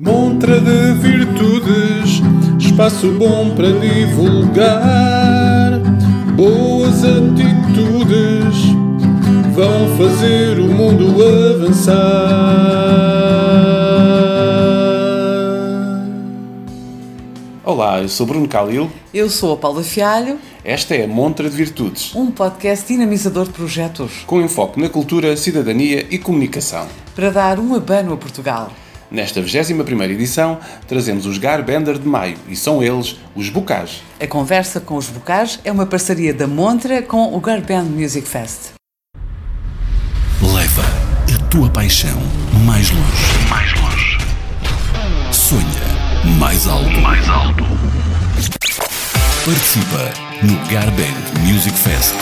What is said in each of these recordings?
Montra de virtudes, espaço bom para divulgar. Boas atitudes vão fazer o mundo avançar. Olá, eu sou Bruno Calil. Eu sou a Paula Fialho. Esta é a Montra de Virtudes, um podcast dinamizador de projetos com enfoque na cultura, cidadania e comunicação. Para dar um abano a Portugal. Nesta 21 edição, trazemos os Garbender de Maio e são eles os Bocage. A conversa com os Bocage é uma parceria da Montra com o Garband Music Fest. Leva a tua paixão mais longe. Mais longe. Sonha mais alto. Mais alto. Participa no Garband Music Fest.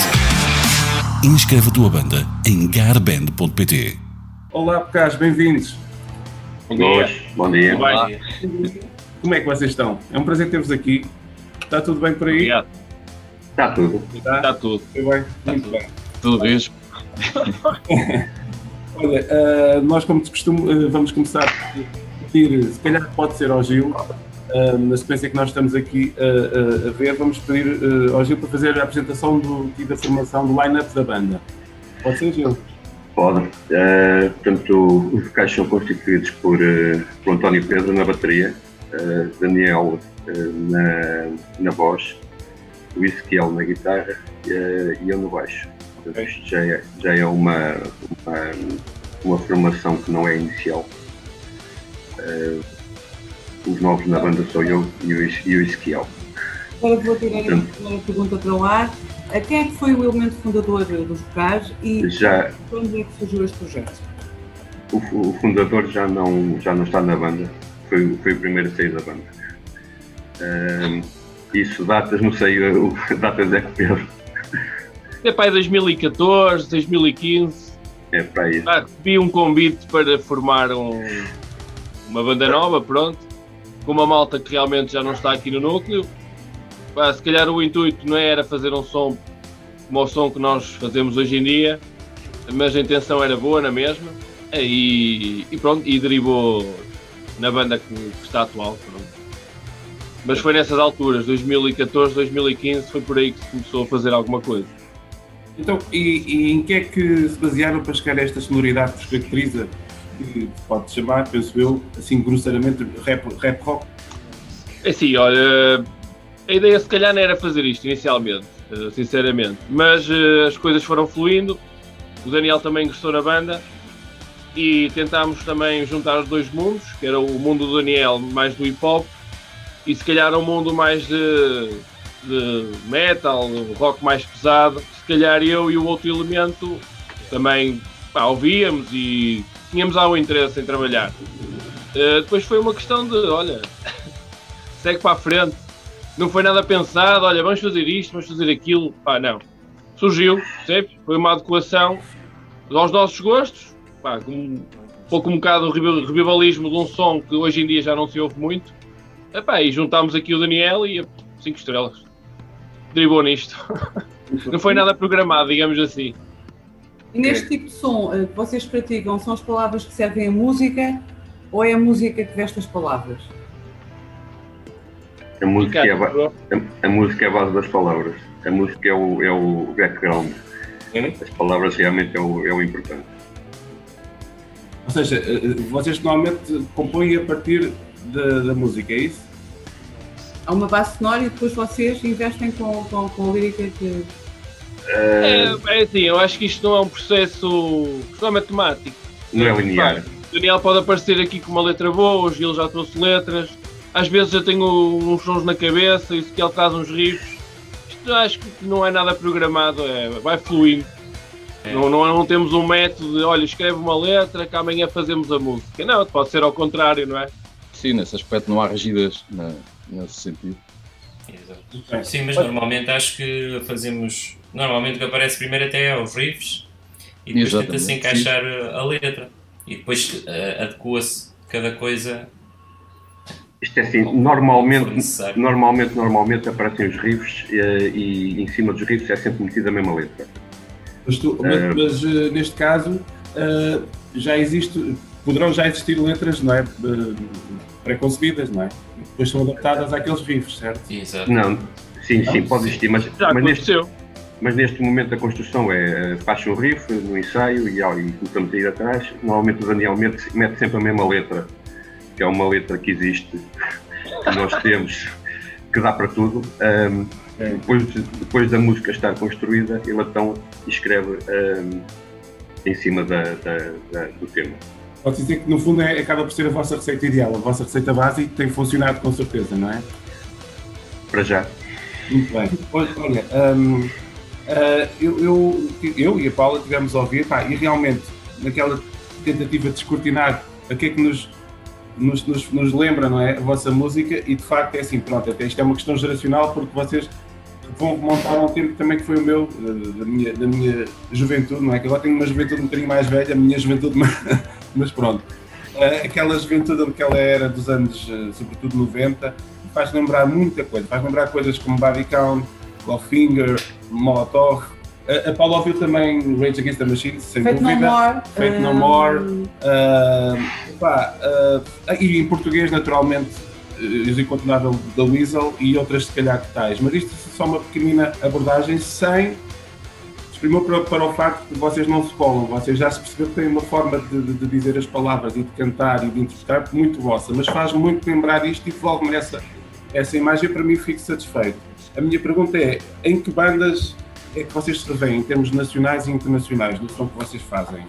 Inscreve a tua banda em garband.pt. Olá, Bocage, bem-vindos. Bom dia. Bom dia. Olá. Como é que vocês estão? É um prazer ter-vos aqui. Está tudo bem por aí? Obrigado. Está tudo. Está, Está tudo. Tudo bem? Muito bem. Tudo mesmo. Olha, uh, nós como de costume uh, vamos começar a pedir, se calhar pode ser ao Gil, uh, na sequência que nós estamos aqui a ver, vamos pedir ao Gil para fazer a apresentação do, e da formação do line-up da banda. Pode ser, Gil? Pode. Uh, portanto, os vocais são constituídos por, uh, por António Pedro na bateria, uh, Daniel na, na voz, o Ezequiel na guitarra e eu no baixo. Portanto, isto já é, já é uma, uma, uma formação que não é inicial. os novos na banda sou eu e o, e o Ezequiel. Agora vou tirar a primeira pergunta para o ar. Quem é que foi o elemento fundador dos vocais e já, quando é que surgiu este projeto? O, o, fundador já não, já não está na banda, foi, foi o primeiro a sair da banda. Uh, isso, datas, não sei, o, datas é que Pedro. É para aí 2014, 2015. É para aí. Ah, recebi um convite para formar um, uma banda nova, pronto, com uma malta que realmente já não está aqui no núcleo se calhar o intuito não era fazer um som como o som que nós fazemos hoje em dia, mas a intenção era boa na mesma e, e pronto, e derivou na banda que, que está atual. Pronto. Mas foi nessas alturas, 2014, 2015, foi por aí que se começou a fazer alguma coisa. Então, e, e em que é que se basearam para chegar a esta sonoridade que vos caracteriza, que pode chamar, penso eu, assim grosseiramente, rap, rap rock? É assim, olha, a ideia se calhar não era fazer isto inicialmente, sinceramente, mas uh, as coisas foram fluindo. O Daniel também gostou na banda e tentámos também juntar os dois mundos, que era o mundo do Daniel mais do hip hop e se calhar um mundo mais de, de metal, rock mais pesado. Se calhar eu e o outro elemento também pá, ouvíamos e tínhamos algum interesse em trabalhar. Uh, depois foi uma questão de, olha, segue para a frente não foi nada pensado, olha, vamos fazer isto, vamos fazer aquilo. Pá, não. Surgiu, sempre, foi uma adequação aos nossos gostos, pá, um pouco um bocado o revivalismo de um som que hoje em dia já não se ouve muito. Epá, e juntámos aqui o Daniel e cinco estrelas. Dribou nisto. não foi nada programado, digamos assim. E neste tipo de som eh, que vocês praticam, são as palavras que servem a música ou é a música que veste as palavras? A música, é a, a, a, música é a base das palavras. A música é o, é o background. É? As palavras realmente é o, é o importante. Ou seja, eh, eh, vocês normalmente compõem a partir da, da música, é isso? Há uma base sonora e depois vocês investem com, com, com a lírica que. É, é assim, eu acho que isto não é um processo não é matemático. Não é linear. O Daniel pode aparecer aqui com uma letra boa, o Gil já trouxe letras às vezes eu tenho uns sons na cabeça e se ele traz uns riffs. Isto acho que não é nada programado, é, vai fluindo. É. Não, não, não, temos um método de, olha, escreve uma letra que amanhã fazemos a música. Não, pode ser ao contrário, não é? Sim, nesse aspecto não há na, nesse sentido. Exato. Sim, mas normalmente acho que fazemos. Normalmente o que aparece primeiro até é os riffs e depois tenta-se encaixar sim. a letra e depois uh, adequa-se cada coisa isto é assim, normalmente, normalmente, normalmente aparecem os riffs e, eh, e em cima dos riffs é sempre metida a mesma letra. Mas, tu, mas, uh, mas uh, neste caso uh, já existe, poderão já existir letras, não é? Pré-concebidas, não é? E depois são adaptadas àqueles riffs, certo? Exato. Não, sim, sim, pode existir, mas, já mas neste, mas neste momento a construção é faz um riff no ensaio e, e começamos a ir atrás. Normalmente o Daniel mete, mete sempre a mesma letra, que é uma letra que existe, que nós temos, que dá para tudo. Um, é. depois, depois da música estar construída, ele então escreve um, em cima da, da, da, do tema. Pode dizer que no fundo é, acaba por ser a vossa receita ideal, a vossa receita básica tem funcionado com certeza, não é? Para já. Muito bem. Olha, um, Uh, eu, eu, eu, e a Paula tivemos a ouvir, pá, e realmente, naquela tentativa de descortinar a que é que nos, nos, nos, nos, lembra, não é? A vossa música, e de facto é assim, pronto, até isto é uma questão geracional, porque vocês vão remontar um tempo também que foi o meu, da minha, da minha juventude, não é? Que agora tenho uma juventude um bocadinho mais velha, a minha juventude, mas pronto. Uh, aquela juventude daquela era dos anos, uh, sobretudo 90, faz lembrar muita coisa, faz lembrar coisas como Body Count, Clawfinger, Molotov. A, a Paula ouviu também Rage Against the Machine, sem Fate dúvida. No More. Fate No More. Uh, pá, uh, e em português, naturalmente, uh, o incontornável da Weasel e outras, se calhar, que tais. Mas isto é só uma pequenina abordagem sem exprimir para, para o facto de vocês não se colam. Vocês já se perceberam que têm uma forma de, de, de, dizer as palavras e de cantar e de interpretar muito vossa, mas faz muito lembrar isto e devolve-me essa, essa imagem. Para mim, fico satisfeito. A minha pergunta é: em que bandas é que vocês se revêem em termos nacionais e internacionais do som que vocês fazem?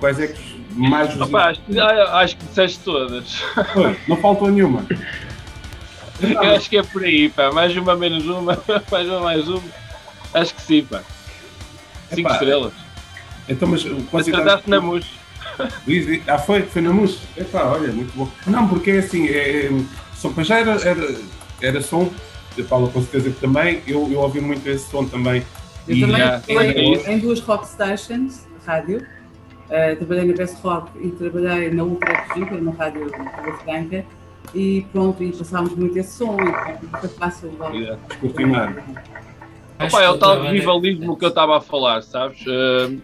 Quais é que mais vos... Opa, acho, acho, que disseste todas. Pois, não faltou nenhuma. Eu acho que é por aí, pá. Mais uma, menos uma, mais uma, mais uma. Acho que sim, pá. Cinco Epá, estrelas. Então, mas trataste na mus. Ah, foi? Foi na mus? Epá, olha, muito bom. Não, porque é assim, é, só para já era, era era som, a Paula com certeza que também, eu, eu ouvi muito esse som também. Eu e também trabalhei em duas rock stations, rádio, uh, trabalhei na Best Rock e trabalhei na Ultra Franca, na rádio Franca, e pronto, e passámos muito esse som, e foi fácil logo. Continuar. Opa, é o tal rivalismo que eu estava a falar, sabes? Uh,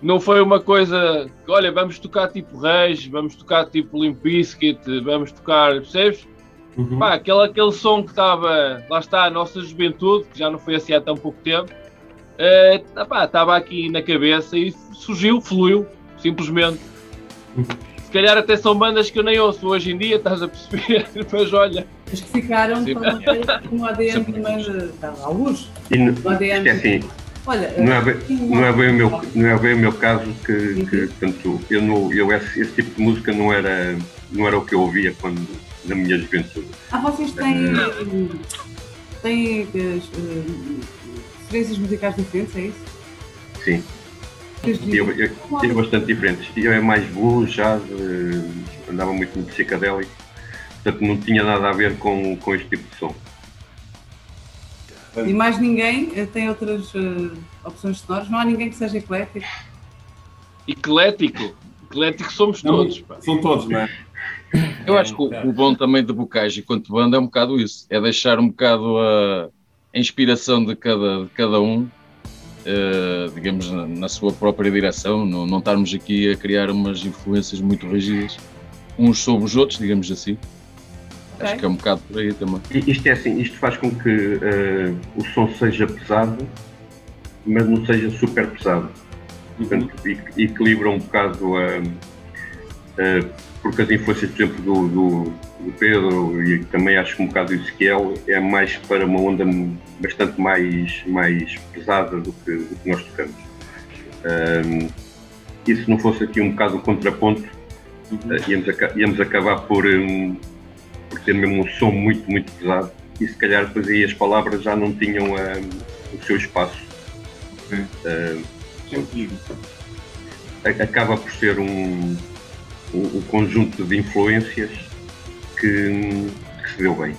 não foi uma coisa que, olha, vamos tocar tipo Reis, vamos tocar tipo Limp Bizkit, vamos tocar, percebes? Uhum. Pá, aquele, aquele som que estava, lá está, a nossa juventude, que já não foi assim há tão pouco tempo, uh, estava aqui na cabeça e surgiu, fluiu, simplesmente. Uhum. Se calhar até são bandas que eu nem ouço hoje em dia, estás a perceber, mas olha. As que ficaram com o ADN também à luz. E no, o ADN. É assim, Olha, não é, bem, não, é bem o meu, não é bem o meu caso que, que portanto, eu, não, eu esse, esse tipo de música não era, não era o que eu ouvia quando, na minha juventude. Ah, vocês têm, têm uh, referências musicais diferentes, é isso? Sim. Eu, eu, eu, bastante diferentes. Eu é mais blues, jazz, uh, andava muito no psicadélico, portanto não tinha nada a ver com, com este tipo de som. E mais ninguém eh, tem outras uh, opções sonoras? Não há ninguém que seja eclético? Eclético? Eclético somos todos. Pá. São todos, não é? Eu acho que o, o bom também de Bocage enquanto banda é um bocado isso, é deixar um bocado a, a inspiração de cada, de cada um, uh, digamos, na, na, sua própria direção, não, não estarmos aqui a criar umas influências muito rígidas uns sobre os outros, digamos assim. Okay. Acho que é um bocado por aí também. Isto é assim, isto faz com que uh, o som seja pesado, mas não seja super pesado. Portanto, equilibra um bocado a. Uh, porque as influências, por exemplo, do, do, do, Pedro e também acho que um bocado do Ezequiel é mais para uma onda bastante mais, mais pesada do que, do que nós tocamos. Um, e se não fosse aqui um bocado o contraponto, uhum. uh, íamos, íamos, acabar por, um, por, ter mesmo um som muito, muito pesado e se calhar depois aí as palavras já não tinham um, o seu espaço. Okay. Uh, acaba por ser um, o, o conjunto de influências que, que, se deu bem.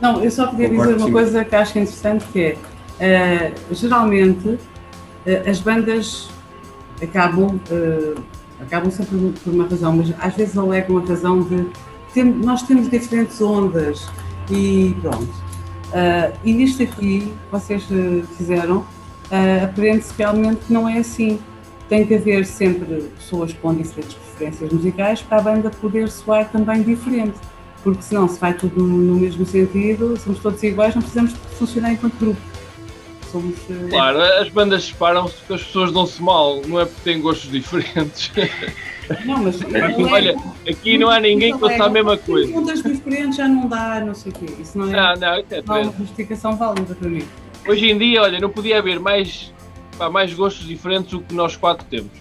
Não, eu só queria dizer uma coisa que acho interessante que é, uh, geralmente uh, as bandas acabam, uh, acabam sempre por uma razão, mas às vezes alegam a razão de tem, nós temos diferentes ondas e pronto. e nisto aqui vocês fizeram, aprende-se realmente que não é assim tem que haver sempre pessoas com diferentes preferências musicais para a banda poder soar também diferente. Porque senão, se vai tudo no mesmo sentido, somos todos iguais, não precisamos funcionar enquanto grupo. Somos, uh... Claro, as bandas separam-se porque as pessoas dão-se mal, não é porque têm gostos diferentes. Não, mas olha, aqui não há ninguém que faça a mesma coisa. Juntas diferentes já não dá, não sei o quê. Isso não é, não, não, é não é uma justificação válida para mim. Hoje em dia, olha, não podia haver mais, pá, mais gostos diferentes do que nós quatro temos.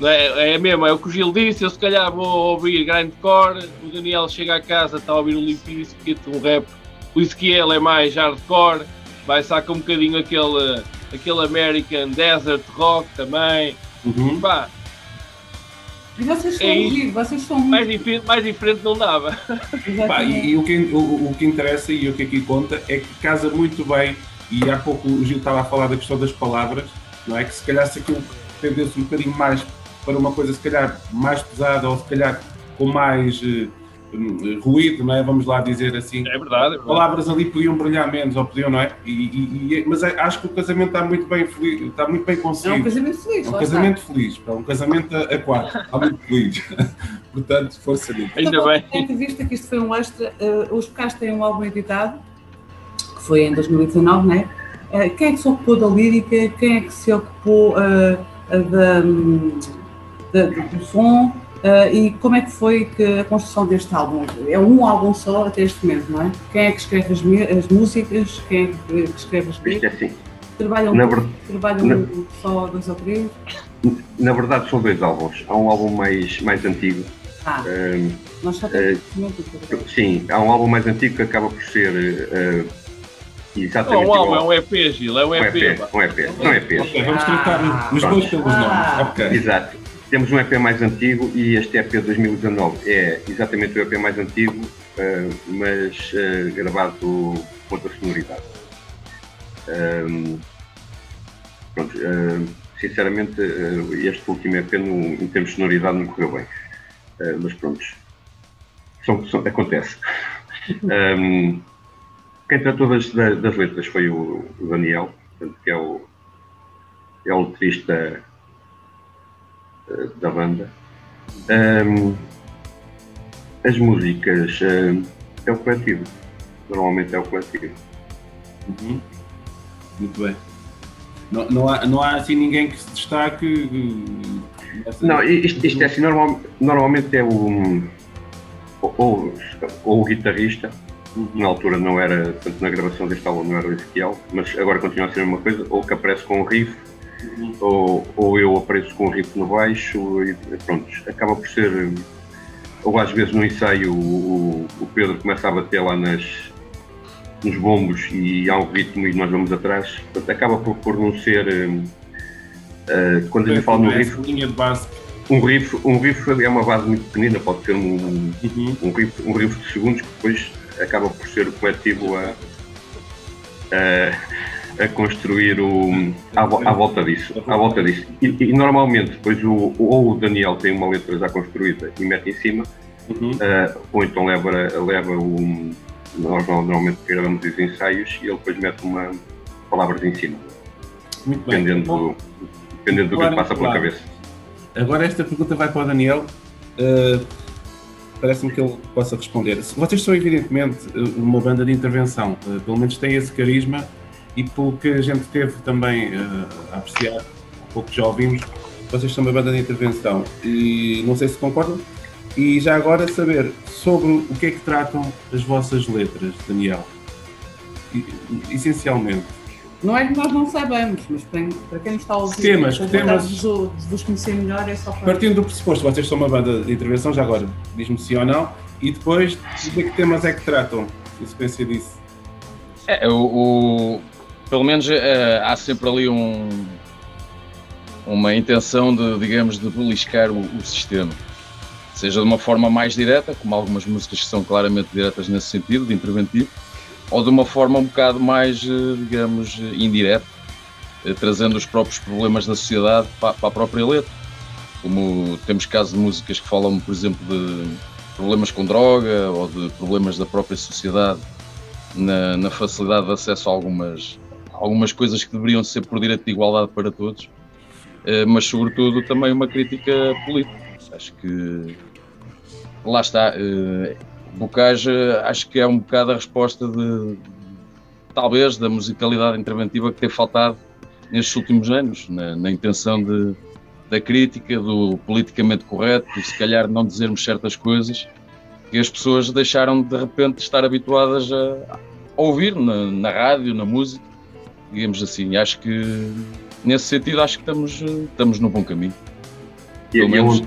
Não é, é mesmo, é o que o Gil disse, eu se calhar vou ouvir grindcore, o Daniel chega a casa, está a ouvir um Limp Bizkit, um rap, o Ezequiel é mais hardcore, vai sacar um bocadinho aquele, aquele American Desert Rock também. Uhum. Pá, e vocês são é vocês são mais diferente, mais diferente não dava. Pá, e, e o, que, o, o, que interessa e o que aqui conta é que casa muito bem, e há pouco o Gil estava a falar da questão das palavras, não é? Que se calhar se aquilo tendesse um bocadinho mais para uma coisa se calhar mais pesada ou se calhar com mais uh, ruído, não é? Vamos lá dizer assim. É verdade, é verdade. Palavras ali podiam brilhar menos, ou podiam, não é? E, e, e, mas acho que o casamento está muito bem feliz, está muito bem conseguido. É um casamento feliz. É um casamento está. feliz, é um casamento a, quatro, está muito feliz. Portanto, força nisso. Ainda então, bem. Tendo visto que isto foi um extra, uh, os Bocais têm um álbum editado, que foi em 2019, não é? Uh, quem é que se ocupou da lírica? Quem é que se ocupou uh, da, um, do som? Uh, e como é que foi que a construção deste álbum? É um álbum só até este momento, não é? Quem é que escreve as, as músicas? Quem é que escreve as letras? É assim. Trabalham, na ver... trabalham na... só dois ou três? Na verdade são dois álbuns. Há um álbum mais, mais antigo. Ah, uh, nós só temos uh, Sim, há um álbum mais antigo que acaba por ser uh, exatamente. Não, um álbum, é um EP, Gil, é um EP. Um EP, um EP. Um EP. Okay, vamos tratar ah, os dois pelos ah, nomes. Okay. Exato. Temos um EP mais antigo e este EP de 2019 é exatamente o EP mais antigo, uh, mas uh, gravado com outra sonoridade. Um, pronto, uh, sinceramente, este último EP no, em termos de sonoridade não correu bem. mas pronto, são, são, acontece. um, quem tratou das, das letras foi o, o Daniel, portanto, que é o, é o letrista eh, da banda. Um, as músicas um, é o coletivo. Normalmente é o coletivo. Uhum. Muito bem. Não, não, há, não há assim ninguém que se destaque. Eh, não, isto, isto é assim, normal, normalmente é o. Ou, ou, o guitarrista, uhum. na altura não era, tanto na gravação deste álbum não era o Ezequiel, mas agora continua a ser uma coisa, ou que aparece com o riff, ou, ou eu apareço com um riff no baixo e pronto, acaba por ser. Ou às vezes no ensaio o, o Pedro começa a bater lá nas, nos bombos e há um ritmo e nós vamos atrás. Portanto, acaba por, por não ser. Uh, quando a gente fala no riff. Linha de base. Um riff, um riff é uma base muito pequenina, pode ser um, uhum. um, riff, um riff de segundos que depois acaba por ser o coletivo a, a a construir o, à, à volta disso. À volta disso. E, e normalmente depois o, ou o Daniel tem uma letra já construída e mete em cima, uhum. uh, ou então leva, leva o. Nós normalmente gravamos os ensaios e ele depois mete uma palavras em cima. Muito bem. Dependendo, do, dependendo do que lhe passa pela cabeça. Agora esta pergunta vai para o Daniel. Uh, Parece-me que ele possa responder. Vocês são evidentemente uma banda de intervenção, uh, pelo menos têm esse carisma e pelo que a gente teve também uh, a apreciar, pouco já ouvimos, vocês são uma banda de intervenção e não sei se concordam. E já agora saber sobre o que é que tratam as vossas letras, Daniel. E, essencialmente. Não é que nós não sabemos, mas para quem nos está a ouvir, temas, temas de vos conhecer melhor, é só para... Partindo do pressuposto, vocês são uma banda de intervenção, já agora, diz-me sim ou não, e depois, de que temas é que tratam, em sequência disso? É, o, pelo menos uh, há sempre ali um, uma intenção de, digamos, de beliscar o, o, sistema. Seja de uma forma mais direta, como algumas músicas que são claramente diretas nesse sentido, de interventivo, ou de uma forma um bocado mais, uh, digamos, indireta, uh, trazendo os próprios problemas da sociedade para, para a própria letra. Como temos casos de músicas que falam, por exemplo, de problemas com droga ou de problemas da própria sociedade na, na facilidade de acesso a algumas algumas coisas que deveriam ser por direito de igualdade para todos. mas sobretudo também uma crítica política. Acho que lá está. Bocage acho que é um bocado a resposta de talvez da musicalidade interventiva que tem faltado nestes últimos anos, na, na intenção de, da crítica, do politicamente correto, se calhar não dizermos certas coisas que as pessoas deixaram de repente de estar habituadas a, a ouvir na, na, rádio, na música, digamos assim. Acho que nesse sentido acho que estamos, estamos no bom caminho. Pelo menos.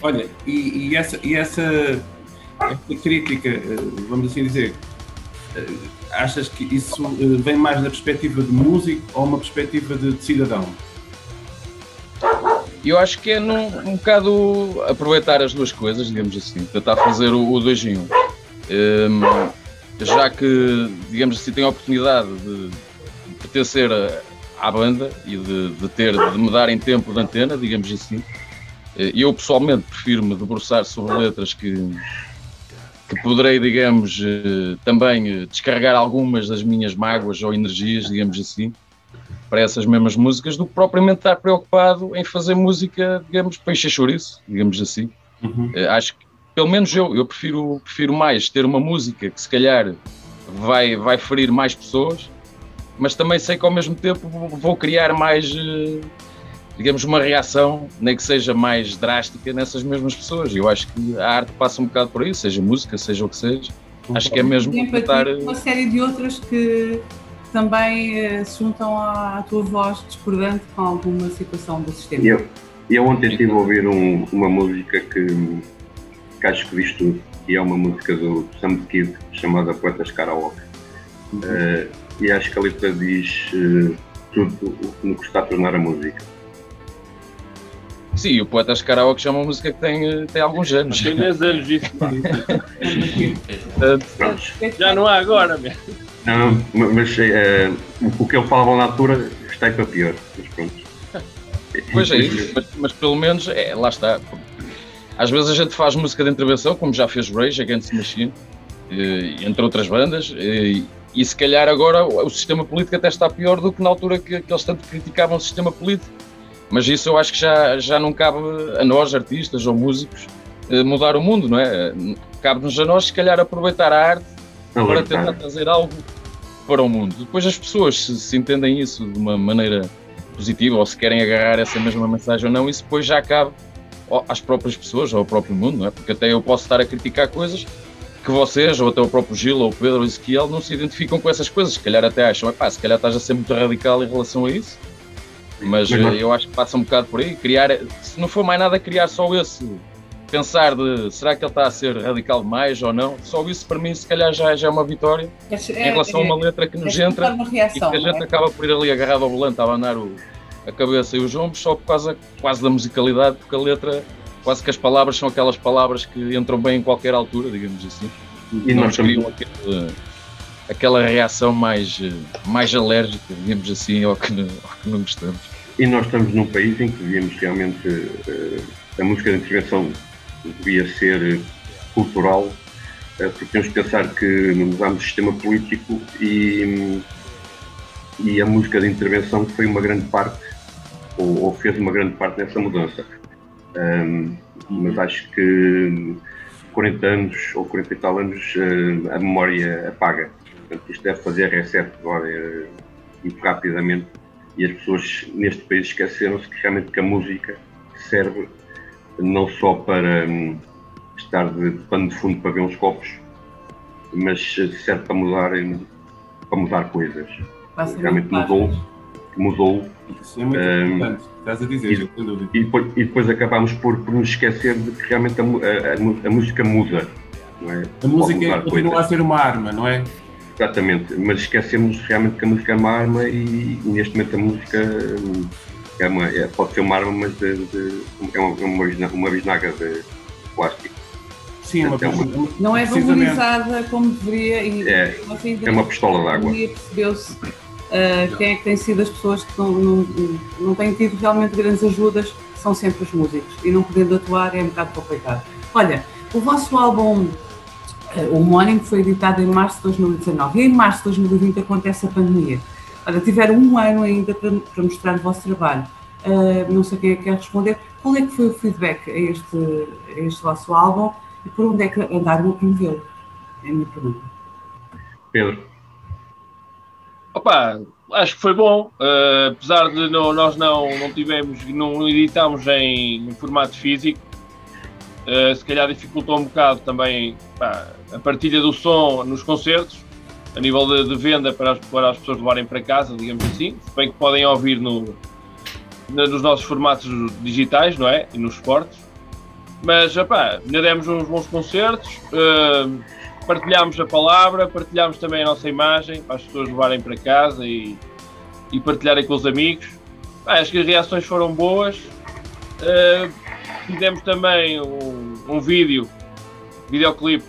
Olha, e, e, essa, e essa, essa crítica, eh, vamos assim dizer, eh, achas que isso eh, vem mais na perspectiva de músico ou uma perspectiva de, de cidadão? Eu acho que é num, um bocado aproveitar as duas coisas, digamos assim, tentar fazer o, o dois em um. um já que, digamos assim, tenho a oportunidade de, de pertencer à banda e de, de, ter, de me dar em tempo de antena, digamos assim, eh, eu pessoalmente prefiro-me debruçar sobre letras que, que poderei, digamos, eh, também descarregar algumas das minhas mágoas ou energias, digamos assim, para essas mesmas músicas do que propriamente estar preocupado em fazer música, digamos, para encher chouriço, digamos assim. Uhum. Uh, acho que, pelo menos eu, eu prefiro, prefiro mais ter uma música que se calhar vai, vai ferir mais pessoas, mas também sei que ao mesmo tempo vou criar mais, uh, digamos, uma reação, nem que seja mais drástica nessas mesmas pessoas. Eu acho que a arte passa um bocado por aí, seja música, seja o que seja. Acho que é mesmo tentar... Uma série de outras que também eh, se juntam à, tua voz discordante com alguma situação do sistema. Eu, eu ontem estive a ouvir um, uma música que, que acho que diz tudo, e é uma música do Sam Kid chamada Poetas Karaoke. Uhum. Uh, e acho que a letra diz uh, tudo no que está a tornar a música. Sim, o Poetas Karaoke é uma música que tem, tem alguns anos. Tem 10 anos isso. Já não há agora mesmo. Não, mas é, o que ele falava na altura está aí para pior. Mas pronto. Pois é isso, mas, mas, pelo menos, é, lá está. Às vezes a gente faz música de intervenção, como já fez Rage Against the Machine, entre outras bandas, e, e se calhar agora o sistema político até está pior do que na altura que, que eles tanto criticavam o sistema político. Mas isso eu acho que já, já não cabe a nós, artistas ou músicos, mudar o mundo, não é? Cabe-nos a nós, se calhar, aproveitar a arte para tentar trazer algo para o mundo. Depois as pessoas, se, se, entendem isso de uma maneira positiva ou se querem agarrar essa mesma mensagem ou não, isso depois já cabe às próprias pessoas ou ao próprio mundo, não é? Porque até eu posso estar a criticar coisas que vocês, ou até o próprio Gil, ou o Pedro, ou o Ezequiel, não se identificam com essas coisas. Se calhar até acham, pá, se calhar estás a ser muito radical em relação a isso. Mas uhum. eu acho que passa um bocado por aí. Criar, se não for mais nada, criar só esse pensar de será que ele está a ser radical demais ou não, só isso para mim se calhar já, já é uma vitória é, em relação é, a uma letra que nos entra reação, e que a gente é? acaba por ir ali agarrado ao volante a abanar o, a cabeça e os ombros só por causa quase da musicalidade, porque a letra, quase que as palavras são aquelas palavras que entram bem em qualquer altura, digamos assim. E não criam aquele, aquela reação mais, mais alérgica, digamos assim, ao que, ao que não gostamos. E nós estamos num país em que devíamos realmente uh, a música de intervenção devia ser cultural, eh, porque temos que pensar que mudamos o sistema político e, e a música de intervenção foi uma grande parte, ou, ou fez uma grande parte nessa mudança. Um, mas acho que 40 anos ou 40 e tal anos eh, a memória apaga. Portanto, isto deve fazer reset agora eh, muito rapidamente e as pessoas neste país esqueceram-se que realmente que a música serve não só para hum, estar de, de pano de fundo para ver uns copos, mas serve para mudar, hum, para mudar coisas. Realmente mudou, mudou. Isso é muito um, importante, estás a dizer, e, sem dúvida. E depois, e depois acabámos por, por nos esquecer de que realmente a, a, a, a música muda. É? A música continua coisas. a ser uma arma, não é? Exatamente, mas esquecemos realmente que a música é uma arma e, e neste momento a música é uma, é, pode ser uma arma, mas de, de, é uma, uma, uma bisnaga de plástico. Sim, é uma, uma, não é valorizada como deveria. E, é, assim, é uma pistola d'água. percebeu-se uh, quem é que tem sido as pessoas que não, não, não têm tido realmente grandes ajudas, são sempre os músicos. E não podendo atuar é um bocado complicado. Olha, o vosso álbum uh, o homónimo foi editado em março de 2019 e em março de 2020 acontece a pandemia. Olha, tiveram um ano ainda para, para mostrar o vosso trabalho. Uh, não sei quem é que quer responder. Qual é que foi o feedback a este, a este vosso álbum e por onde é que andaram a promovê-lo? É a minha pergunta. Pedro. Opa, acho que foi bom, uh, apesar de não, nós não, não tivemos, não editámos em, em formato físico, uh, se calhar dificultou um bocado também pá, a partilha do som nos concertos, a nível de, de, venda para as, para as pessoas levarem para casa, digamos assim, se bem que podem ouvir no, no, nos nossos formatos digitais, não é? E nos esportes. Mas, opá, ainda demos uns bons concertos, uh, partilhámos a palavra, partilhámos também a nossa imagem para as pessoas levarem para casa e, e partilharem com os amigos. Ah, acho que as reações foram boas. Uh, fizemos também um, um vídeo, videoclipe.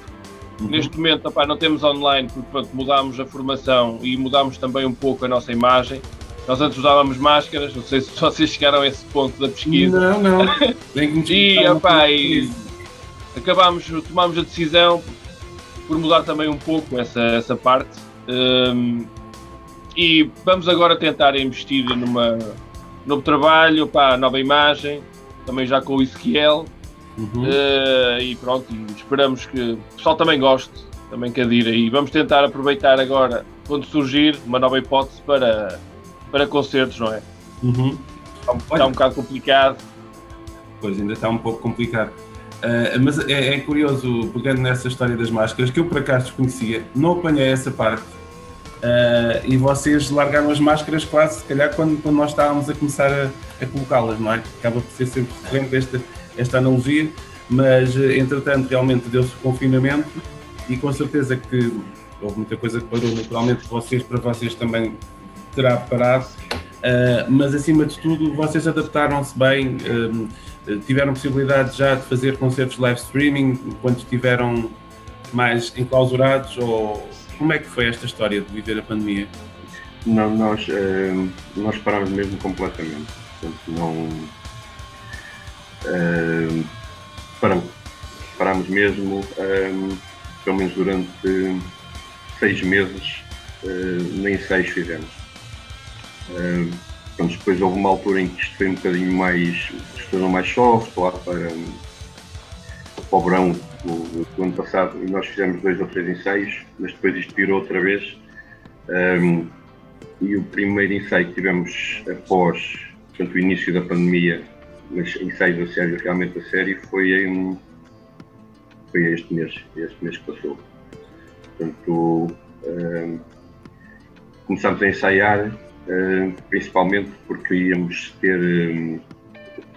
Uhum. Neste momento opá, não temos online porque pronto, mudámos a formação e mudámos também um pouco a nossa imagem. Nós antes usávamos máscaras, não sei se vocês chegaram a esse ponto da pesquisa. Não, não. e, opá, e acabámos, tomámos a decisão por mudar também um pouco essa, essa parte. Um, e vamos agora tentar investir numa novo trabalho, pá, nova imagem, também já com o Ezequiel. Uhum. Uh, e pronto, esperamos que o pessoal também goste, também que adira. E vamos tentar aproveitar agora, quando surgir, uma nova hipótese para, para concertos, não é? Uhum. Está, um, está um bocado complicado. Pois, ainda está um pouco complicado. Uh, mas é, é, curioso, pegando nessa história das máscaras, que eu por acaso desconhecia, não apanhei essa parte. Uh, e vocês largaram as máscaras quase, se calhar, quando, quando nós estávamos a começar a, a colocá-las, não é? Acaba por ser sempre recorrente esta, esta analogia, mas eh, entretanto realmente deu-se o confinamento e com certeza que houve muita coisa que parou naturalmente vocês, para vocês também terá parado, uh, mas acima de tudo vocês adaptaram-se bem. Tiveram possibilidade já de fazer concertos live streaming quando estiveram mais enclausurados ou como é que foi esta história de viver a pandemia? Não, nós, eh, nós parámos mesmo completamente. Portanto, não. Eh, paramos. Parámos mesmo, pelo menos durante seis meses, nem seis fizemos. Pronto, depois houve uma altura em que isto foi um bocadinho mais, estavam mais soft, lá para, para o verão do, do, ano passado, e nós fizemos dois ou três ensaios, mas depois isto virou outra vez. Um, e o primeiro ensaio que tivemos após portanto, o início da pandemia, mas ensaios a sério, realmente a sério, foi em foi este mês, este mês que passou. Portanto, um, começámos a ensaiar eh, principalmente porque íamos ter, um,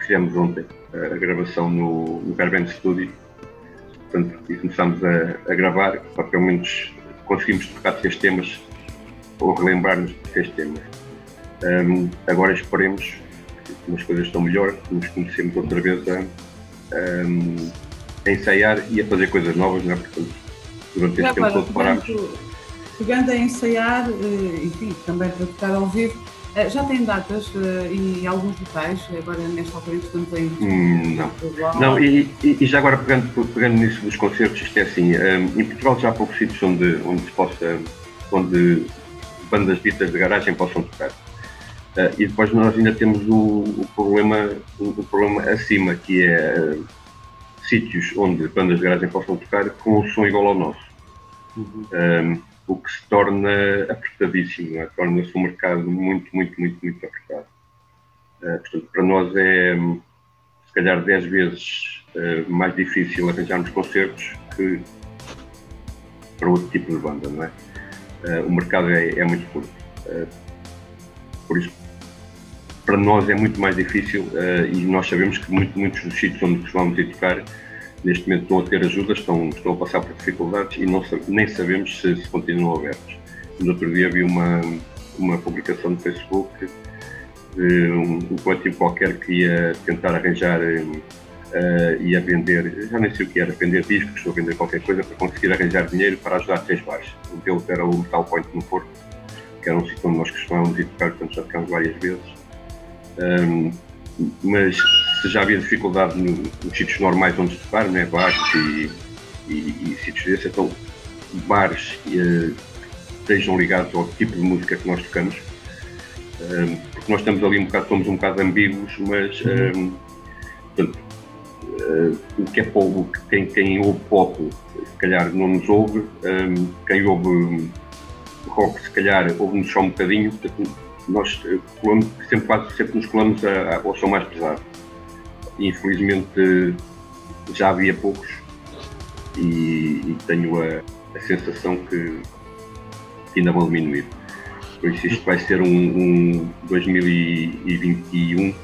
fizemos ontem a gravação no, no Garband Studio, portanto, e começámos a, a, gravar, para pelo menos conseguimos tocar três temas ou relembrar-nos de três temas. Um, agora esperemos que as coisas estão melhor, que nos conhecemos outra vez a, um, a ensaiar e a fazer coisas novas, não é? Portanto, durante este tempo todo parámos pegando a ensaiar, eh, enfim, também para tocar ao vivo, já tem datas eh, e alguns locais, agora nesta altura estamos aí hum, Não, não e, e, já agora pegando, pegando nisso dos concertos, isto é assim, em Portugal já há poucos sítios onde, onde se possa, onde bandas ditas de garagem possam tocar. e depois nós ainda temos o, o problema, o, o, problema acima, que é sítios onde bandas de garagem possam tocar com o som igual ao nosso. Uhum. Um, o que se torna apertadíssimo, é? torna-se um mercado muito, muito, muito, muito apertado. Uh, portanto, para nós é, se calhar, 10 vezes uh, mais difícil arranjarmos concertos que para outro tipo de banda, não é? Uh, o mercado é, é muito curto. por isso, para nós é muito mais difícil e nós sabemos que muito, muitos dos sítios onde costumamos ir tocar neste momento estão a ter ajuda, estão, estão a passar por dificuldades e não, nem sabemos se, se continuam abertos. No outro dia vi uma, uma publicação no Facebook de um, um coletivo qualquer que ia tentar arranjar, uh, ia vender, já nem sei o que era, vender discos ou vender qualquer coisa para conseguir arranjar dinheiro para ajudar três bares. Um deles era o Metal Point no Porto, que era um sítio onde nós costumávamos ir tocar, portanto já tocámos várias vezes. Um, mas se já havia dificuldade no, nos sítios normais onde tocar, né, bares e, e, e sítios desses, então bares uh, estejam ligados ao tipo de música que nós tocamos, um, porque nós estamos ali um bocado, somos um bocado ambíguos, mas um, portanto, uh, o que é povo, quem, quem ouve pop, se calhar não nos ouve, um, quem ouve rock, se calhar ouve-nos só um bocadinho, portanto, nós eh, colamos, sempre, quase sempre nos colamos a, a, ao som mais pesado. Infelizmente já havia poucos e, e tenho a, a, sensação que, que ainda vão diminuir. Por isso isto vai ser um, um 2021 e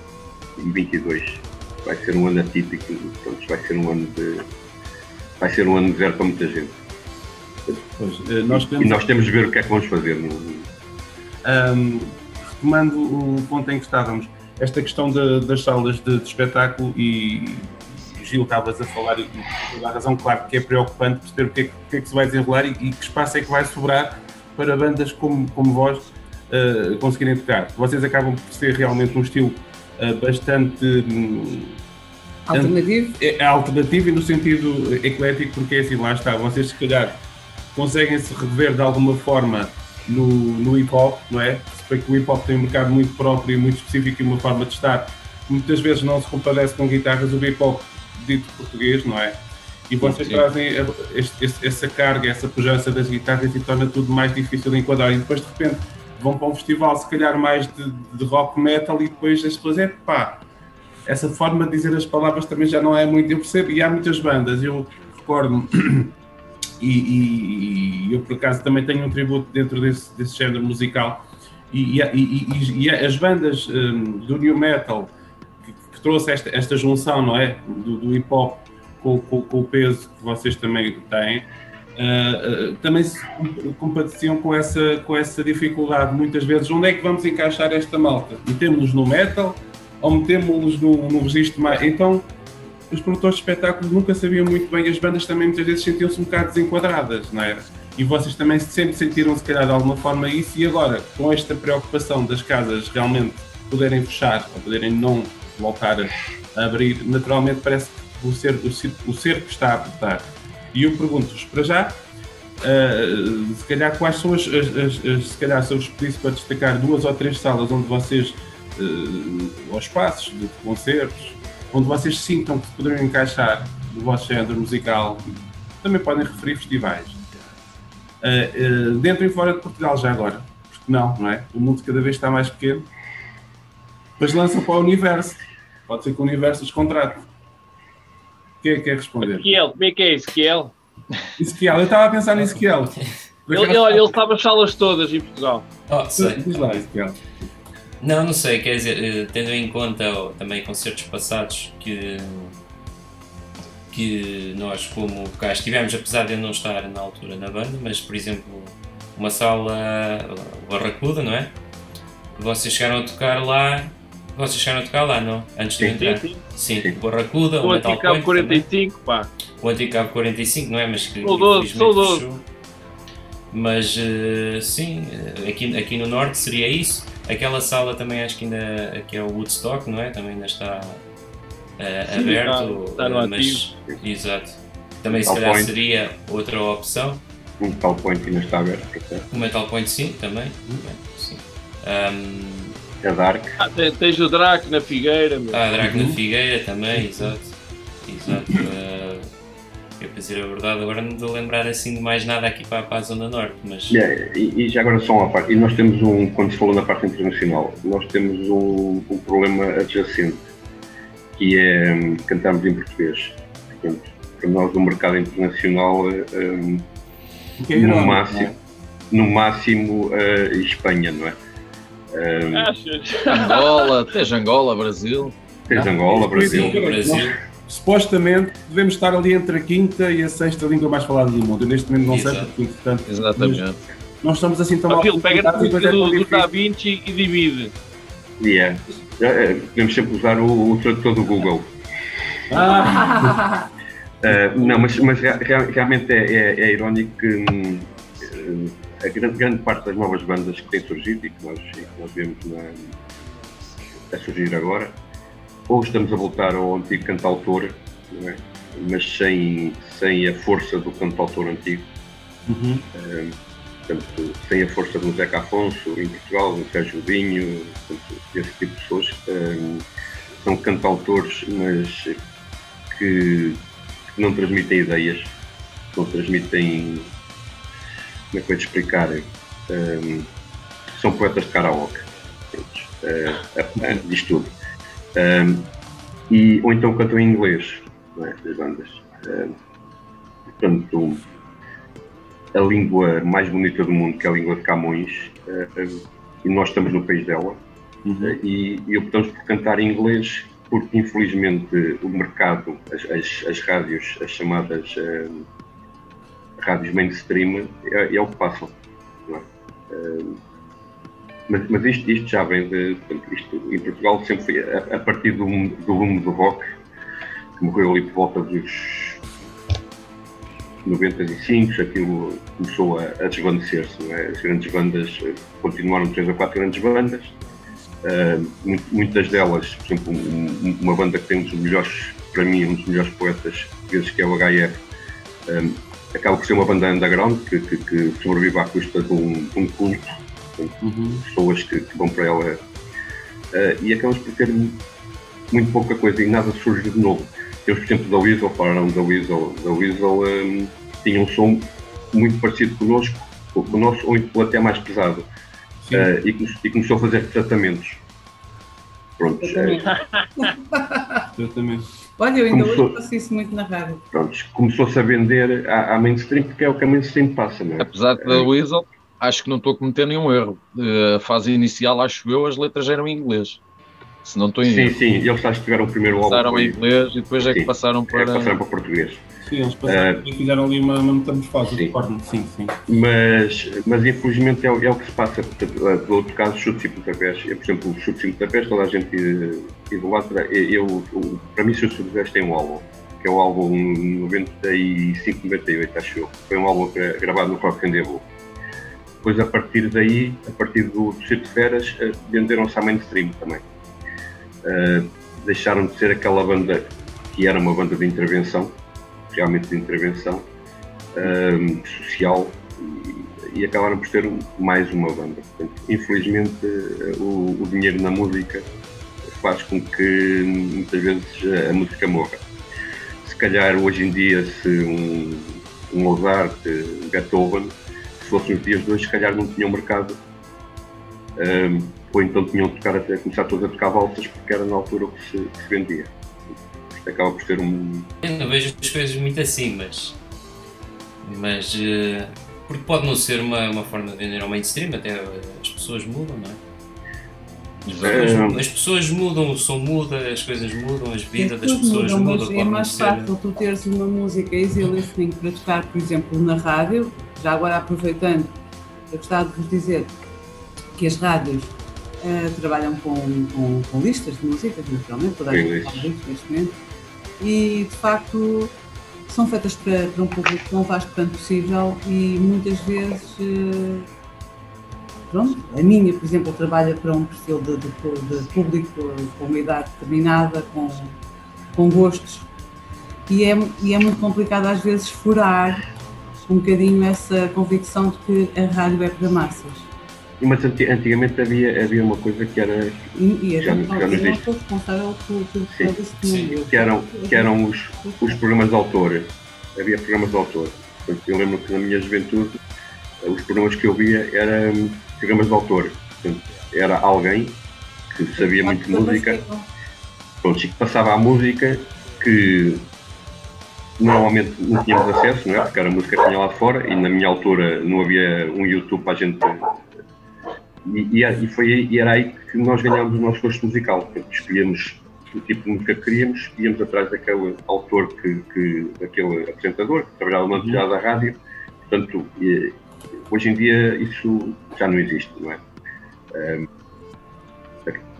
2022. Vai ser um ano atípico, portanto, vai ser um ano de. Vai ser um ano de zero para muita gente. Pois, eh, nós temos... E nós temos de ver o que é que vamos fazer. Um, retomando o ponto em que estávamos, esta questão de, das salas de, de espetáculo e, Gil, estavas a falar e toda a razão, claro que é preocupante perceber o que é, que, é que se vai desenrolar e, e, que espaço é que vai sobrar para bandas como, como vós uh, conseguirem tocar. Vocês acabam por ser realmente um estilo uh, bastante um, alternativo. É, é, alternativo e no sentido eclético, porque é assim, lá está, vocês se calhar conseguem se rever de alguma forma no, no hip hop, não é? Se que o hip hop tem um mercado muito próprio e muito específico e uma forma de estar, muitas vezes não se compadece com guitarras o hip hop dito português, não é? E vocês Sim. trazem este, este, essa carga, essa pujança das guitarras e torna tudo mais difícil de enquadrar. E depois de repente vão para um festival, se calhar mais de, de rock metal, e depois as pessoas, é pá, essa forma de dizer as palavras também já não é muito. Eu percebo, e há muitas bandas, eu recordo e, e, e, eu por acaso também tenho um tributo dentro desse, desse género musical. E, e as bandas um, do new metal que, que trouxe esta, esta, junção não é? Do, do hip hop com, com, com, o peso que vocês também têm uh, uh, também se compadeciam com essa, com essa dificuldade muitas vezes. Onde é que vamos encaixar esta malta? Metemos-nos no metal ou metemos-nos no, no registro mais? Então os produtores de espetáculos nunca sabiam muito bem, as bandas também muitas vezes sentiam-se um bocado desenquadradas, não era? E vocês também sempre sentiram, se calhar, de alguma forma isso, e agora, com esta preocupação das casas realmente poderem fechar ou poderem não voltar a abrir, naturalmente parece que o cerco, o cerco está a apertar. E eu pergunto-vos, para já, uh, se calhar, quais são as, as, as, as se calhar, são os pedidos para destacar duas ou três salas onde vocês, uh, ou espaços de concertos, onde vocês sintam que poderiam encaixar no vosso género musical, também podem referir festivais. Uh, uh, dentro e fora de Portugal, já agora. Porque não, não é? O mundo cada vez está mais pequeno. Depois lançam para o universo. Pode ser que o universo os contrate. Quem é que quer responder? Ezequiel, como é que é Ezequiel? Ezequiel, eu estava a pensar em Ezequiel. Ele, olha, ele estava as salas todas em Portugal. Oh, sei. Diz lá, Ezequiel. Não, não sei, quer dizer, eh, tendo em conta também concertos passados que, que nós, como cá estivemos, apesar de eu não estar na altura na banda, mas por exemplo, uma sala Barracuda, não é? Vocês chegaram a tocar lá, vocês chegaram a tocar lá, não? Antes de entrar? Sim, sim. sim. Barracuda, o Anticabo 45, também. pá. O Anticabo 45, não é? Mas que saudoso, saudoso. Mas uh, sim, eh, aqui, aqui no Norte seria isso. Aquela sala também acho que ainda que é o Woodstock, não é? Também ainda está uh, Sim, aberto. Está, está no mas, ativo. Exato. Também se calhar point. seria outra opção. O Metal Point ainda está aberto. O Metal Point sim, também. Sim. Um, a Dark. Ah, tens o Drac na Figueira. Meu. Ah, Drac uhum. na Figueira também, exato. Exato. Eu para dizer a verdade, agora não estou a lembrar assim de mais nada aqui para, para a Zona Norte, mas... Yeah, e, e, já agora só uma parte, e nós temos um, quando se falou na parte internacional, nós temos um, um problema adjacente, que é um, cantarmos em português. Portanto, para nós o mercado internacional, um, é no, máximo, é? no máximo uh, Espanha, não é? Um, Angola, tens Angola, Brasil. Tens Angola, Brasil. Brasil supostamente devemos estar ali entre a quinta e a sexta língua mais falada do mundo. Eu neste momento não Exato. sei, porque portanto. Exatamente. Não estamos assim tão mal. Aquilo, pega no do, é do Da Vinci e divide. Yeah. É, podemos sempre usar o, o tradutor do Google. Ah. uh, não, mas, mas realmente é, é, é irónico que uh, a grande, grande, parte das novas bandas que têm surgido e que nós, e que nós vemos na, a surgir agora ou estamos a voltar ao antigo cantautor, é? mas sem, sem a força do cantautor antigo. Uhum. portanto, sem a força do Zeca Afonso em Portugal, do Sérgio Vinho, portanto, esse tipo de pessoas. Um, são cantautores, mas que, que, não transmitem ideias, não transmitem. Como é que eu te explicar? Um, são poetas de karaoke. Uh, diz tudo. Um, e, ou então cantam em inglês, não é? as bandas. Um, portanto, a língua mais bonita do mundo, que é a língua de Camões, uh, e nós estamos no país dela, uhum. e, e optamos por cantar em inglês porque infelizmente o mercado, as, as, as rádios, as chamadas uh, rádios mainstream, é, é, o que passam. É? Uh, mas, mas isto, isto, já vem de. Isto, em Portugal sempre foi a, a partir do, do lume do rock, que morreu ali por volta dos 95, aquilo começou a, a desvanecer-se. É? As grandes bandas eh, continuaram três ou quatro grandes bandas. Uh, muitas delas, por exemplo, um, uma banda que tem um dos melhores, para mim, um dos melhores poetas que é o HF, um, acaba por ser uma banda underground que, que, que sobrevive à custa de um, de um culto, uhum. pessoas que, que, vão para ela uh, e acabamos por ter muito pouca coisa e nada surge de novo. Temos, por exemplo, da Weasel, falaram da Weasel. Da Weasel um, tinha um som muito parecido connosco, com o nosso, ou até mais pesado. Uh, e, e, começou a fazer tratamentos. Pronto. Exatamente. Olha, eu ainda começou, hoje faço isso muito na rádio. Pronto, começou-se a vender à, à mainstream, porque é o que a mainstream passa, não é? Apesar da Weasel, acho que não estou a cometer nenhum erro. Uh, a fase inicial, acho eu, as letras eram em inglês. Se não estou em Sim, sim, eles acho que tiveram o primeiro álbum. Passaram em inglês e depois é que passaram para. É que passaram para português. Sim, eles passaram uh, e fizeram ali uma, uma metamorfose, sim. sim, sim. Mas, mas infelizmente é, é o que se passa. Portanto, do outro caso, chutes e pontapés. Eu, por exemplo, chutes e pontapés, toda a gente idolatra. Eu, eu, para mim, chutes e pontapés tem um álbum, que é o álbum 95, 98, acho eu. Foi um álbum gravado no Rock Rendezvous. Depois, a partir daí, a partir do, do de Feras, uh, venderam-se à mainstream também uh, deixaram de ser aquela banda que era uma banda de intervenção, realmente de intervenção uh, social, e, e, acabaram por ser mais uma banda. Portanto, infelizmente, uh, o, o, dinheiro na música faz com que muitas vezes a música morra. Se calhar hoje em dia, se um, um Mozart, Beethoven, se fossem os dias de hoje, se calhar não tinham mercado ou então tinham de tocar até começar todos a tocar valsas porque era na altura que se, que se vendia. Isto acaba por ser um. Eu não vejo as coisas muito assim, mas. Mas. Uh, porque pode não ser uma, uma forma de vender ao mainstream, até as pessoas mudam, não é? As pessoas, as pessoas mudam, o som muda, as coisas mudam, as vidas das pessoas mudam. Mas é mais fácil tu teres uma música easy listening para tocar, por exemplo, na rádio. Já agora aproveitando, eu gostava de vos dizer que as rádios uh, trabalham com, com, com, listas de músicas, naturalmente, toda a gente fala neste momento, e de facto são feitas para, para um público tão vasto quanto possível e muitas vezes, uh, pronto, a minha, por exemplo, trabalha para um perfil de, de, de público com uma idade determinada, com, com gostos, e é, e é muito complicado às vezes furar um bocadinho essa convicção de que a rádio é para massas. Mas antigamente havia, havia uma coisa que era. E, e já, já nos existe. responsável por, por sim, sim, que eram, que eram os, os programas de autor. Havia programas de autor. Portanto, eu lembro que na minha juventude os programas que eu via eram programas de autor. Portanto, era alguém que sabia muito de música, pronto, que passava a música que normalmente não tínhamos acesso, não é? porque era a música que tinha lá fora e na minha altura não havia um YouTube para a gente e, e, foi, e era aí que nós ganhámos o nosso gosto musical. Portanto, escolhemos o tipo de música que queríamos, íamos atrás daquele autor, que, que daquele apresentador, que trabalhava numa determinada rádio. Portanto, e, hoje em dia isso já não existe, não é? Um,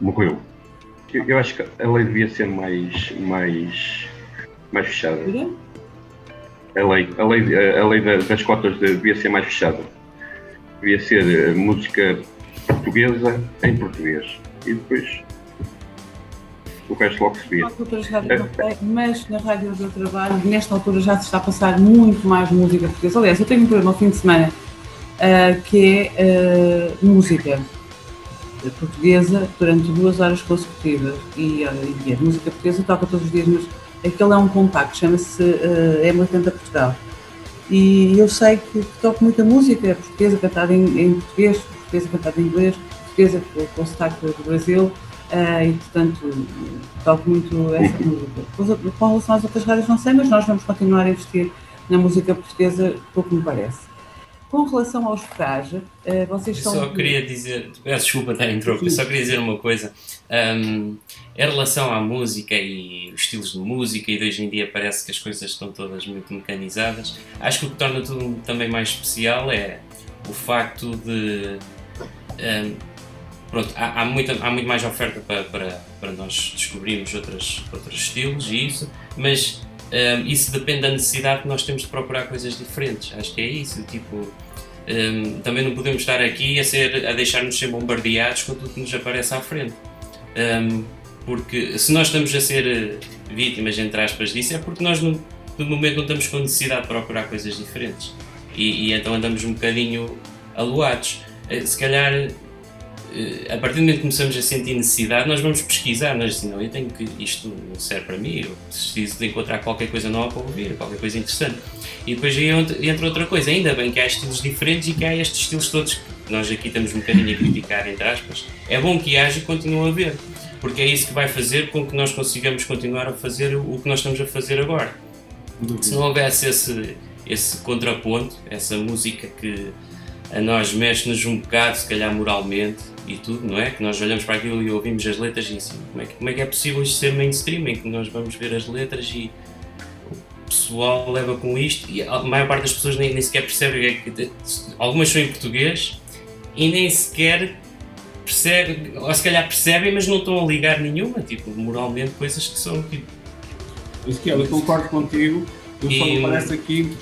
morreu. Eu, eu, acho que a lei devia ser mais, mais, mais fechada. A lei, a lei, a lei das cotas devia ser mais fechada. Devia ser eh, música portuguesa em português. E depois o resto logo se via. Mas na rádio do trabalho, nesta altura já se está a passar muito mais música portuguesa. Aliás, eu tenho um programa ao fim de semana uh, que é uh, música portuguesa durante duas horas consecutivas. E, e, a música portuguesa toca todos os dias, mas aquele é um compacto, chama-se uh, M80 Portugal. E eu sei que, que toco muita música portuguesa cantada em, em português, portuguesa cantada em inglês, portuguesa com sotaque do Brasil, uh, e portanto toco muito essa música. Com relação às outras rádios não sei, mas nós vamos continuar a investir na música portuguesa, pouco me parece. Com relação aos focage, uh, vocês são. Só queria dizer, peço desculpa estar em troco, só queria dizer uma coisa. Um, em relação à música e os estilos de música, e de hoje em dia parece que as coisas estão todas muito mecanizadas, acho que o que torna tudo também mais especial é o facto de. Um, pronto, há, há, muita, há muito mais oferta para, para, para nós descobrirmos outras, outros estilos e isso, mas um, isso depende da necessidade que nós temos de procurar coisas diferentes. Acho que é isso. Tipo, um, também não podemos estar aqui a, ser, a deixar-nos ser bombardeados com tudo que nos aparece à frente. Um, porque se nós estamos a ser eh, vítimas, entre aspas, disso, é porque nós, no, no momento, não estamos com necessidade de procurar coisas diferentes. E, e então andamos um bocadinho aluados. Eh, se calhar a partir do momento que começamos a sentir necessidade, nós vamos pesquisar, nós assim, não, eu tenho que, isto não serve para mim, eu preciso de encontrar qualquer coisa nova para ouvir, qualquer coisa interessante. E depois aí entra outra coisa, ainda bem que há estilos diferentes e que há estes estilos todos que nós aqui estamos um bocadinho a criticar, entre aspas. É bom que haja e continue a haver, porque é isso que vai fazer com que nós consigamos continuar a fazer o que nós estamos a fazer agora. Se não houvesse esse, esse contraponto, essa música que a nós mexe-nos um bocado, se calhar moralmente, e tudo, não é? Que nós olhamos para aquilo e ouvimos as letras e assim, como é que, como é, que é possível isto ser mainstream, em que nós vamos ver as letras e o pessoal leva com isto e a maior parte das pessoas nem, nem sequer percebe, é que, algumas são em português e nem sequer percebem, ou se calhar percebem, mas não estão a ligar nenhuma, tipo, moralmente coisas que são tipo... Isso que eu concordo contigo, eu e... só me parece aqui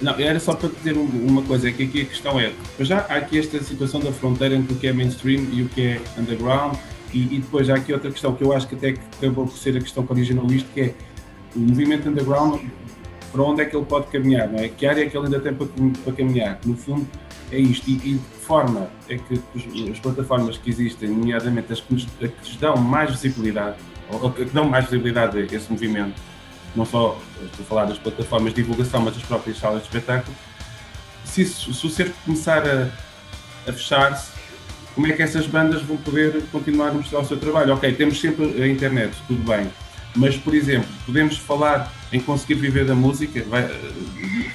não, era só para dizer uma coisa, é que aqui a questão é, já há aqui esta situação da fronteira entre o que é mainstream e o que é underground, e, e depois há aqui outra questão que eu acho que até que acabou por ser a questão que originou isto, que é o movimento underground, para onde é que ele pode caminhar, não é? Que área é que ele ainda tem para, para caminhar? No fundo, é isto. E, e de que forma é que as plataformas que existem, nomeadamente as que nos, que dão mais visibilidade, ou que dão mais visibilidade a esse movimento, não só estou a falar das plataformas de divulgação, mas das próprias salas de espetáculo, se, isso, se o cerco começar a, a fechar-se, como é que essas bandas vão poder continuar a mostrar o seu trabalho? Ok, temos sempre a internet, tudo bem, mas, por exemplo, podemos falar em conseguir viver da música? Vai,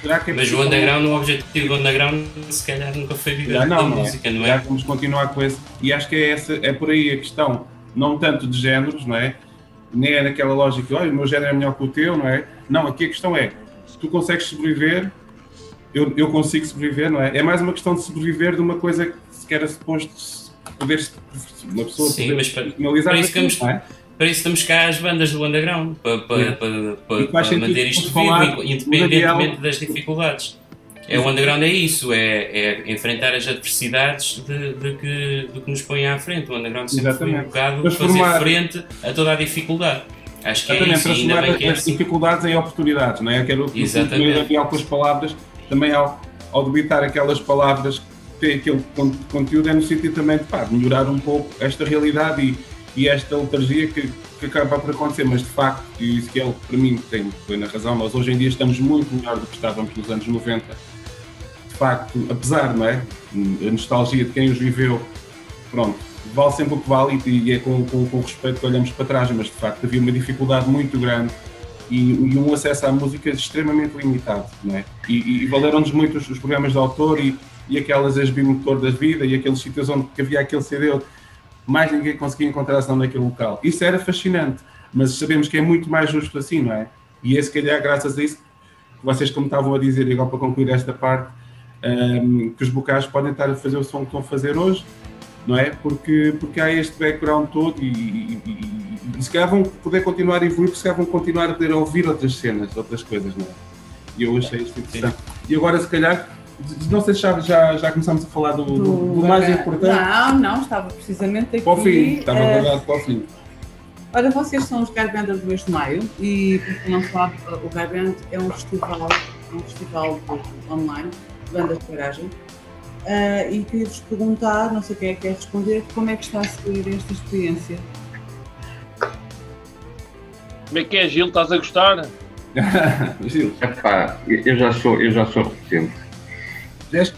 será que é mas o underground, o objetivo do underground, se calhar nunca foi viver não, da não música, é. não é? Já vamos continuar com esse, e acho que é, essa, é por aí a questão, não tanto de géneros, não é? Nem é naquela lógica, olha, o meu género é melhor que o teu, não é? Não, aqui a questão é, se tu consegues sobreviver, eu, eu consigo sobreviver, não é? É mais uma questão de sobreviver de uma coisa que se quer suposto poder uma pessoa Sim, poder mas para, para, isso aquilo, é? para isso estamos cá as bandas do underground, para, para, para, para, para manter isto vivo, independentemente das dificuldades. É, o underground é isso, é, é enfrentar as adversidades de, de, que, de que nos põe à frente. O underground sempre Exatamente. foi um bocado transformar... fazer frente a toda a dificuldade. Acho que é Exatamente, é isso, transformar as, é assim. dificuldades em oportunidades, não é? Quero Exatamente. algumas palavras, também ao, ao debitar aquelas palavras que têm aquele conteúdo, é no sentido também de, pá, melhorar um pouco esta realidade e, e esta letargia que, que acaba por acontecer, mas de facto, e isso que ele, para mim, tem plena razão, nós hoje em dia estamos muito melhor do que estávamos nos anos 90 facto, apesar, não é? A nostalgia de quem os viveu, pronto, vale sempre o que vale e, é com, com, com respeito que olhamos para trás, mas de facto havia uma dificuldade muito grande e, e um acesso à música extremamente limitado, não é? E, e valeram-nos muito os, os, programas de autor e, e aquelas as bimotor da vida e aqueles sítios onde havia aquele CD, mais ninguém conseguia encontrar senão naquele local. Isso era fascinante, mas sabemos que é muito mais justo assim, não é? E é se calhar graças a isso, vocês como estavam a dizer, igual para concluir esta parte, um, que os bocais podem estar a fazer o som que estão a fazer hoje, não é? Porque, porque há este background todo e, e, e, e se calhar vão poder continuar a evoluir, porque se calhar vão continuar a poder ouvir outras cenas, outras coisas, não é? E eu achei isto interessante. E agora, se calhar, não sei se já, já, já começámos a falar do, do, do, mais importante. Não, não, estava precisamente aqui. Para o fim, estava uh, guardado para o fim. Ora, vocês são os Garbender do mês de maio e, não falar, o Garband é um festival, um festival online bandas de garagem, Uh, e queria-vos perguntar, não sei quem é que quer responder, como é que está a seguir esta experiência? Como é que é, Gil? Estás a gostar? Gil. Epá, eu já sou, eu já sou repetente. Já és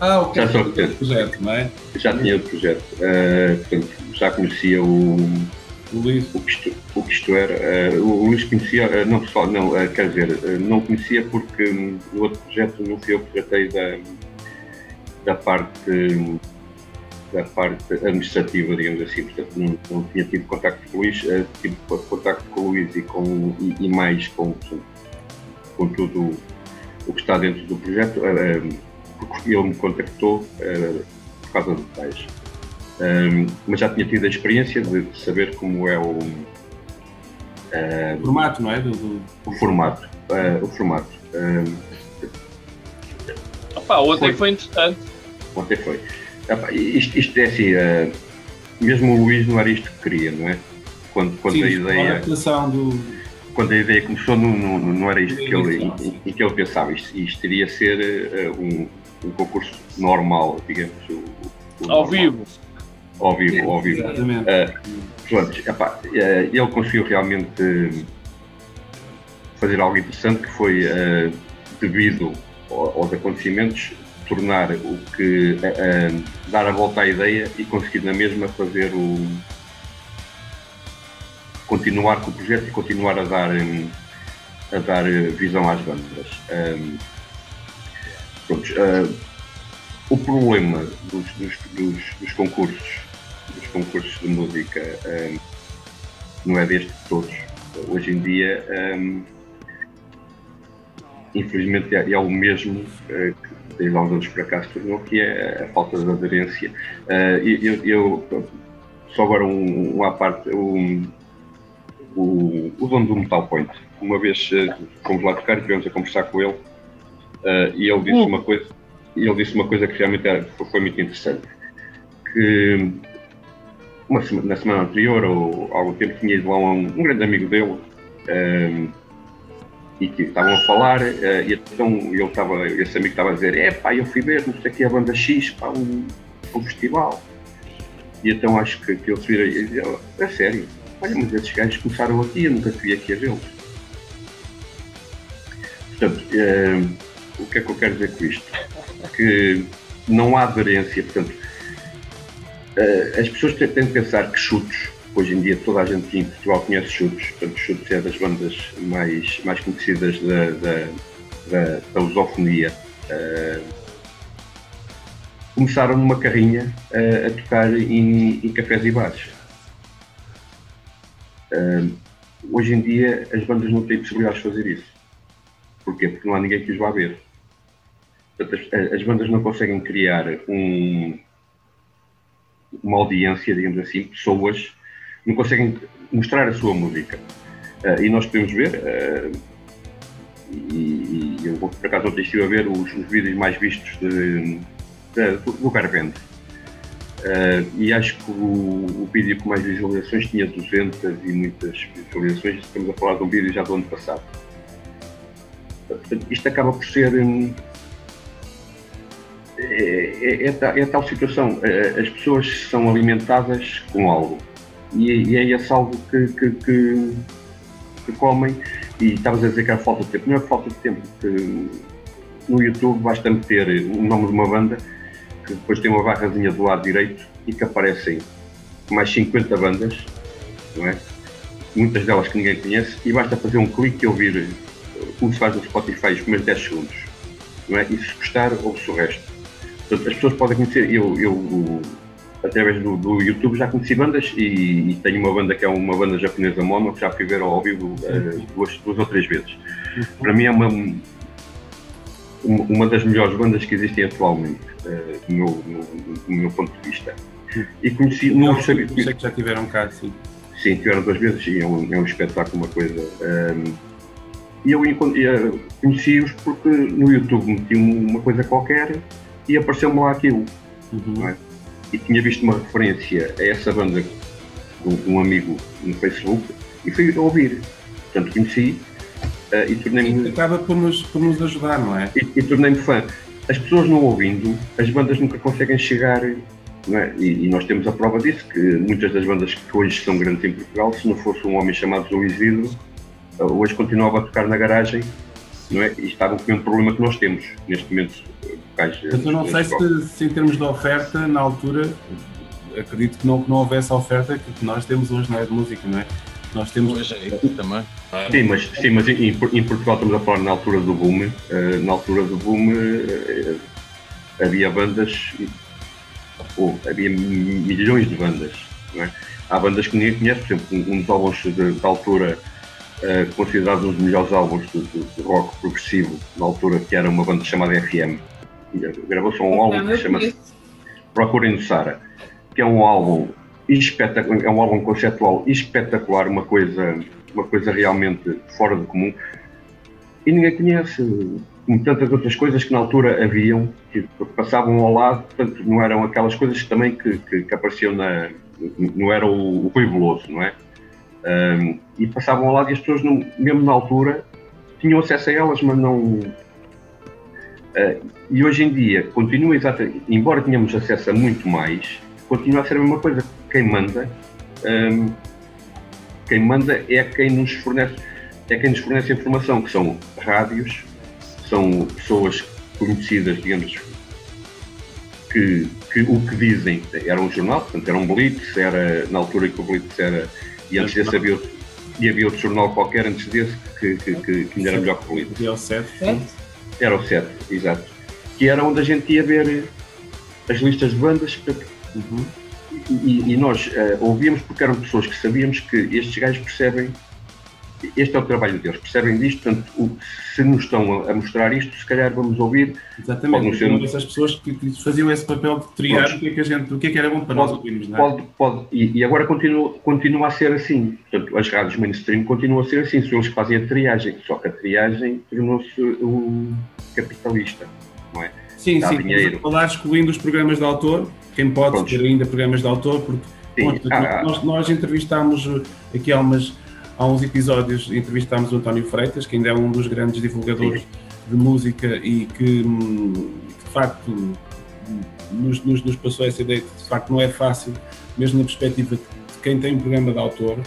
Ah, ok. Já sou repetente. projeto, não é? Já tinha outro projeto. Uh, portanto, já conhecia o, o Luís. O que isto, o era. Uh, o Luís conhecia, uh, não pessoal, não, quer dizer, não conhecia porque um, o outro projeto não fui eu que tratei da, da parte da parte administrativa, digamos assim, portanto não, não tinha tido contacto com o Luís, uh, tive contacto com o Luís e, com, e, e mais com, com tudo o que está dentro do projeto, uh, porque ele me contactou uh, por causa de detalhes. Um, mas já tinha tido a experiência de saber como é o, o formato, não é? Do, do... O formato. o formato. Um, Opa, ontem foi, foi interessante. Ontem foi. Isto, isto é assim, uh, mesmo o Luís não era isto que queria, não é? Quando, quando Sim, a ideia. A do... Quando a ideia começou, não, não, não era isto que ele, em, em, que ele pensava. Isto, isto iria ser uh, um, um, concurso normal, digamos. O, o ao normal. vivo. Ao vivo, ao vivo. Exatamente. Uh, pronto, epá, uh, ele conseguiu realmente fazer algo interessante que foi devido aos acontecimentos tornar o que uh, dar a volta à ideia e conseguir na mesma fazer o continuar com o projeto e continuar a dar um, a dar visão às bandas. Um, pronto, uh, o problema dos, dos, dos, dos, concursos concursos de música um, não é deste de todos. Hoje em dia um, infelizmente é, é o mesmo uh, que desde há uns anos para cá se tornou, que é a falta de aderência. Uh, eu, eu, só agora um, à parte, um, o, o dono do Metal Point, uma vez uh, fomos lá tocar e estivemos a conversar com ele uh, e ele disse uma coisa ele disse uma coisa que realmente era, foi muito interessante que uma na semana anterior ou algum tempo tinha ido lá um, um grande amigo dele e que estavam a falar, uh, e então ele estava, esse amigo estava a dizer, é pá, eu fui não sei aqui a banda X para um, um festival. E então acho que, que ele se vira e diz, é sério, olha, mas esses gajos começaram aqui, eu nunca fui aqui a vê-los. Portanto, uh, o que é que eu quero dizer com isto? Que não há aderência, portanto, as pessoas têm, de pensar que chutes hoje em dia toda a gente em Portugal conhece Chutes, portanto Chutes é das bandas mais, mais conhecidas da, da, da, da lusofonia. Uh, começaram numa carrinha uh, a tocar em, em cafés e bares. Uh, hoje em dia as bandas não têm possibilidade de fazer isso. Porquê? Porque não há ninguém que os vá ver. Portanto, as, as bandas não conseguem criar um, uma audiência, digamos assim, pessoas não conseguem mostrar a sua música. Uh, e nós podemos ver, uh, e, e, eu por acaso ontem estive a ver os, os vídeos mais vistos de, de, do, do. Uh, e acho que o, o, vídeo com mais visualizações tinha 200 e muitas visualizações. Estamos a falar de um vídeo já do ano passado. Portanto, isto acaba por ser. Um, é, é, é, tal, é situação. As pessoas são alimentadas com algo e, e é esse algo que, que, que, que comem. E estavas a dizer que era falta de tempo. Não é falta de tempo, porque no YouTube basta meter o nome de uma banda, que depois tem uma barrazinha do lado direito e que aparecem mais 50 bandas, não é? muitas delas que ninguém conhece, e basta fazer um clique e ouvir, como se faz no Spotify, os primeiros 10 segundos. Não é? E se gostar, ouve-se o resto. Portanto, as pessoas podem conhecer, eu, eu através do, do, YouTube já conheci bandas e, e, tenho uma banda que é uma banda japonesa mono que já fui ver ao vivo uh, duas, duas ou três vezes. Uhum. Para mim é uma, uma das melhores bandas que existem atualmente, uh, do, meu, no, do, meu ponto de vista. E conheci, não, não sabia. Sei que já tiveram cá, sim. Sim, tiveram duas vezes e é um, é um espetáculo, uma coisa. Um, e eu conheci-os porque no YouTube meti uma coisa qualquer e apareceu-me lá aquilo. Uhum. É? e tinha visto uma referência a essa banda de um amigo no Facebook e fui ouvir. Portanto, conheci uh, e tornei-me. Acaba por nos, por nos ajudar, não é? E, e tornei-me fã. as pessoas não ouvindo, as bandas nunca conseguem chegar. É? E, e, nós temos a prova disso, que muitas das bandas que hoje são grandes em Portugal, se não fosse um homem chamado Luís Vidro, hoje continuava a tocar na garagem não é? e estavam com o mesmo problema que nós temos neste momento. Mas eu não sei se, se, em termos de oferta, na altura, acredito que não, que não houvesse a oferta que nós temos hoje na é, de música, não é? Nós temos. Hoje é também. Sim, mas, sim, mas em, em, Portugal estamos a falar na altura do boom. Uh, na altura do boom uh, havia bandas, ou havia milhões de bandas. É? Há bandas que ninguém conhece, por exemplo, um dos álbuns da altura uh, considerados um dos melhores álbuns de, de, de, rock progressivo, na altura, que era uma banda chamada FM. Gravou só um álbum que chama-se Procurem Sara, que é um álbum espetacular, é um álbum conceptual espetacular, uma coisa, uma coisa realmente fora do comum. E ninguém conhece, como tantas outras coisas que na altura haviam, que passavam ao lado, portanto, não eram aquelas coisas também que, que, que apareciam na. Não era o, o Rui Veloso, não é? Um, e passavam ao lado e as pessoas, não, mesmo na altura, tinham acesso a elas, mas não. Uh, e hoje em dia, continua exatamente, embora tenhamos acesso a muito mais, continua a ser a mesma coisa. Quem manda, um, quem manda é quem nos fornece, é quem nos fornece informação, que são rádios, são pessoas conhecidas, digamos, que, que o que dizem. Era um jornal, portanto era um Blitz, era na altura que o Blitz era, e antes desse havia outro, e havia outro jornal qualquer antes desse que, que, que, que ainda era melhor que o Blitz. Era o 7. Era o 7, exato. Que era onde a gente ia ver as listas de bandas. Uhum e, e nós uh, ouvíamos porque eram pessoas que sabíamos que estes gajos percebem, este é o trabalho deles, percebem disto, portanto, o, se nos estão a, a, mostrar isto, se calhar vamos ouvir. Exatamente, ser... essas pessoas que, que, faziam esse papel de triar o que, é que a gente, o que, é que era bom para pode, nós ouvirmos, não é? Pode, pode, e, e, agora continua, continua a ser assim, portanto, as rádios mainstream continuam a ser assim, são eles que fazem a triagem, só que a triagem tornou-se um capitalista, não é? Sim, Dá sim, dinheiro. falar excluindo os programas de autor, quem pode Pronto. ter ainda programas de autor, porque Sim, ah, nós, nós entrevistámos aqui há, umas, há uns episódios, entrevistámos o António Freitas, que ainda é um dos grandes divulgadores Sim. de música e que, de facto nos, nos, nos, passou essa ideia que de facto não é fácil, mesmo na perspectiva de quem tem um programa de autor,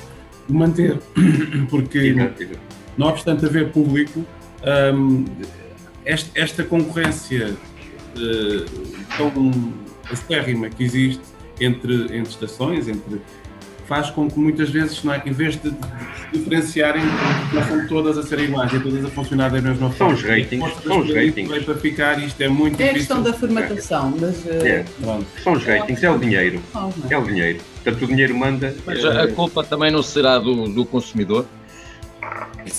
manter, porque não obstante haver público, um, esta, esta concorrência uh, tão acérrima que existe entre, entre estações, entre faz com que muitas vezes, não é, em vez de, diferenciarem, não são todas a serem iguais e todas a funcionar da mesma forma. São os ratings, são os ratings. Para ficar, isto é muito É a questão da formatação, mas... É. Uh, são os ratings, é o dinheiro, é o dinheiro. Portanto, o dinheiro manda... Mas a culpa também não será do, do consumidor?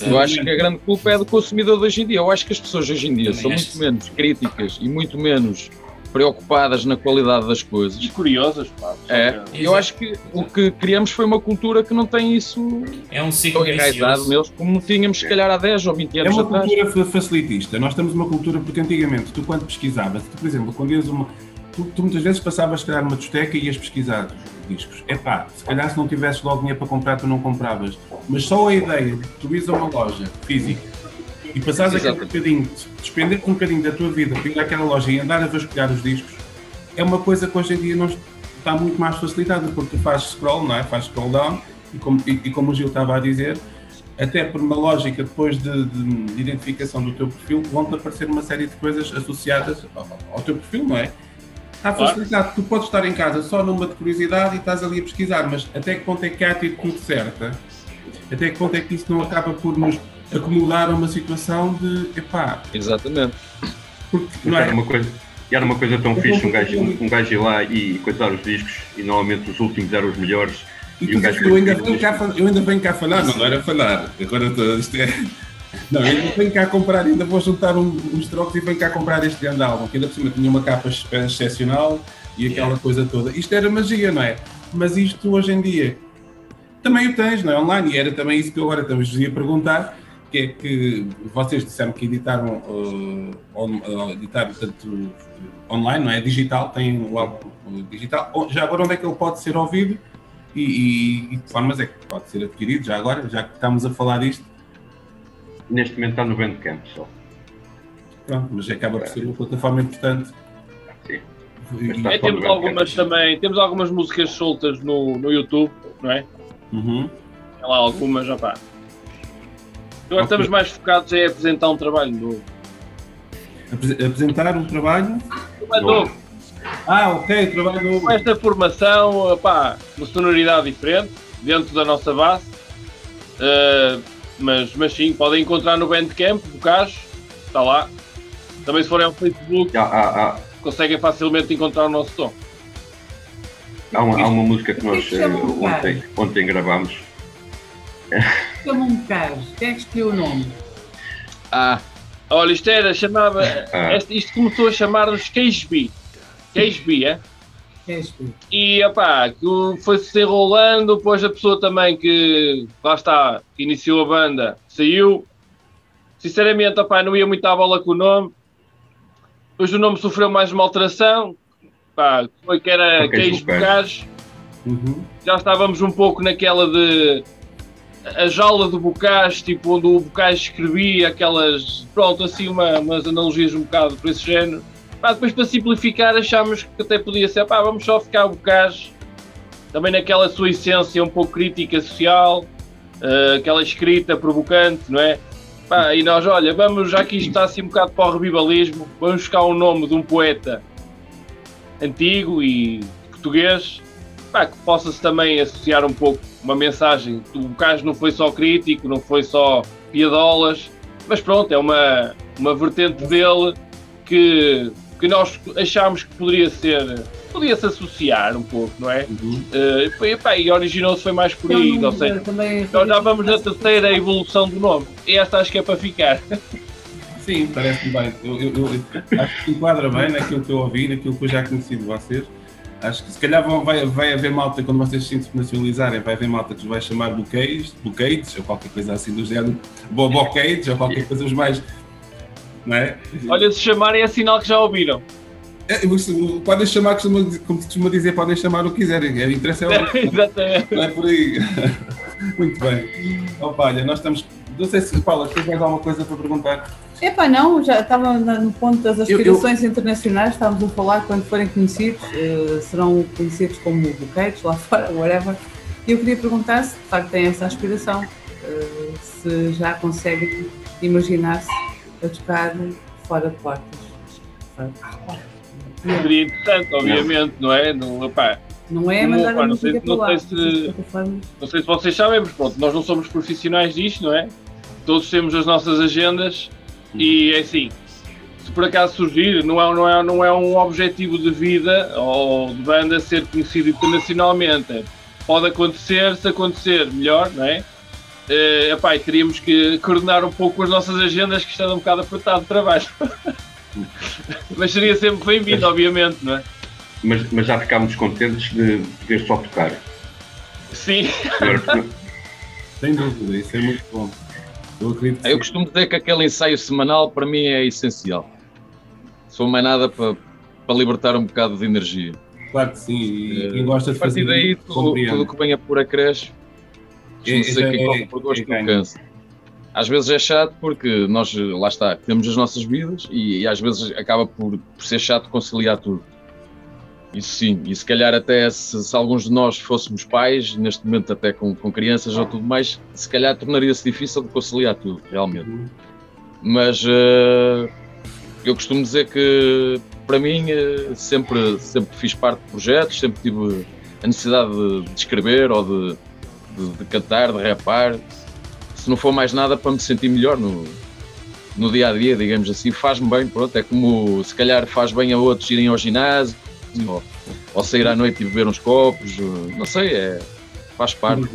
Eu acho que a grande culpa é do consumidor de hoje em dia. Eu acho que as pessoas hoje em dia são muito menos críticas e muito menos preocupadas na qualidade das coisas. E curiosas, pá. É, eu acho que o que criamos foi uma cultura que não tem isso é um ciclo enraizado neles, como tínhamos se calhar há 10 ou 20 anos atrás. É uma atrás. cultura facilitista. Nós temos uma cultura, porque antigamente, tu quando pesquisavas, tu, por exemplo, quando ias uma. Tu, tu, muitas vezes passavas, se calhar, numa discoteca e ias pesquisar discos. É pá, se calhar se não tivesses logo dinheiro para comprar, tu não compravas. Mas só a ideia de tu ires a uma loja física e passares aquele bocadinho, despender um bocadinho da tua vida para ir àquela loja e andar a vasculhar os discos, é uma coisa que hoje em dia não está muito mais facilitada, porque tu fazes scroll, não é? Fazes scroll down, e como, e, e como o Gil estava a dizer, até por uma lógica depois de, de, de identificação do teu perfil, vão-te aparecer uma série de coisas associadas ao, ao teu perfil, não é? Está facilitado. Tu podes estar em casa só numa de curiosidade e estás ali a pesquisar, mas até que ponto é que há a atitude certa? Até que ponto é que isso não acaba por nos acumular uma situação de epá. Exatamente. Porque, não é? era uma coisa, era uma coisa tão fixe um gajo, um, um gajo ir lá e coitar os discos e normalmente os últimos eram os melhores. E, e um gajo eu, ainda venho cá, eu ainda venho cá falar, não, não era falar. Agora isto é. Não, eu ainda venho cá comprar, ainda vou juntar um, uns trocos e venho cá comprar este grande álbum, que ainda por cima tinha uma capa excepcional e aquela yeah. coisa toda. Isto era magia, não é? Mas isto hoje em dia também o tens, não é? Online, e era também isso que eu agora também vos ia perguntar que é que vocês disseram que editaram, uh, on, uh, editaram tanto online, não é? Digital, tem o álbum digital. Já agora onde é que ele pode ser ouvido e, e, e de formas é que pode ser adquirido, já agora, já que estamos a falar disto? Neste momento está no Bandcamp só. Pronto, mas acaba por ser uma plataforma importante. Sim. É, temos algumas também, temos algumas músicas soltas no, no YouTube, não é? Uhum. Tem lá algumas, já pá. Agora okay. estamos mais focados em apresentar um trabalho novo. Apresentar um trabalho? Trabalho novo. Ah, ok, trabalho novo. Com esta formação, pá, uma sonoridade diferente, dentro da nossa base. Uh, mas, mas sim, podem encontrar no Bandcamp, do Cajo, está lá. Também se forem ao Facebook, ah, ah, ah. conseguem facilmente encontrar o nosso som. Há uma, há uma música que nós que uh, ontem, ontem gravámos. Chama-me Carlos. Quem é que escolheu o nome? Ah, olha, isto era, chamava. Ah. Isto começou a chamar-nos Queijbi. Queijbi, é? Queijbi. E opá, foi-se desenrolando, depois a pessoa também que lá está, que iniciou a banda, saiu. Sinceramente, opá, não ia muito à bola com o nome. Depois o nome sofreu mais uma alteração, pá, foi que era Queijo Bocage. Uhum. Já estávamos um pouco naquela de a jaula do Bocage, tipo onde o Bocage escrevia aquelas, pronto, assim uma, umas analogias um bocado por esse género. Pá, depois para simplificar achámos que até podia ser, pá, vamos só ficar o Bocage, também naquela sua essência um pouco crítica social, uh, aquela escrita provocante, não é? Pá, e nós, olha, vamos, já que isto está assim um bocado para o revivalismo, vamos buscar o nome de um poeta antigo e português, pá, que possa-se também associar um pouco uma mensagem. O caso não foi só crítico, não foi só piadolas, mas pronto, é uma, uma vertente dele que, que nós achámos que poderia ser podia-se associar um pouco, não é? Uhum. Uh, e, pá, e originou-se foi mais por aí, não sei. Nós já vamos na terceira evolução do nome. E esta acho que é para ficar. Sim, parece-me bem. Eu, eu, eu, acho que enquadra bem naquilo que eu ouvi, naquilo que eu já conheci de vocês. Acho que se calhar vai, vai haver malta, quando vocês se internacionalizarem, vai haver malta que os vai chamar buquês, buquês, ou qualquer coisa assim do género, boboquês, ou qualquer coisa os mais. Não é? Olha, se chamarem é sinal que já ouviram. É, podem chamar, como, como se costuma dizer, podem chamar o que quiserem. O interesse é o. Exatamente. Não é por aí. Muito bem. Opa, olha, nós estamos. Não sei se, Paula, tens mais alguma coisa para perguntar? Epá, não, já estava no ponto das aspirações eu, eu... internacionais, estávamos a falar quando forem conhecidos, uh, serão conhecidos como buqueiros lá fora, whatever. E eu queria perguntar se de facto têm essa aspiração, uh, se já conseguem imaginar-se a tocar fora de portas. Fora de portas. Seria interessante, obviamente, não, não é? Não, opá, não é, mas não, sei, não, sei se, não sei se vocês sabem, mas pronto, nós não somos profissionais disto, não é? Todos temos as nossas agendas e é assim, se por acaso surgir, não é, não é, não é um objetivo de vida ou de banda ser conhecido internacionalmente. Pode acontecer, se acontecer, melhor, não é? Uh, epá, teríamos que coordenar um pouco as nossas agendas, que estão um bocado apertado de trabalho. mas seria sempre bem-vindo, obviamente, não é? Mas, mas já ficámos contentes de poder só tocar. Sim. Sem dúvida, isso é muito bom. Eu, acredito eu costumo dizer que aquele ensaio semanal para mim é essencial. Se for mais nada para, para libertar um bocado de energia. Claro que sim, e quem gosta de fazer. A partir daí, tudo, tudo que venha por acréscimo, é, sei é, que é, por gosto é, cansa às vezes é chato porque nós, lá está, temos as nossas vidas e, e às vezes acaba por, por, ser chato conciliar tudo. Isso sim, e se calhar até se, se, alguns de nós fôssemos pais, neste momento até com, com crianças ou tudo mais, se calhar tornaria-se difícil de conciliar tudo, realmente. Mas uh, eu costumo dizer que para mim uh, sempre, sempre fiz parte de projetos, sempre tive a necessidade de, de escrever ou de, de, de cantar, de rapar se não for mais nada para me sentir melhor no, no dia a dia, digamos assim, faz-me bem, pronto, é como se calhar faz bem a outros irem ao ginásio ou, ou sair à noite e beber uns copos, não sei, é, faz parte.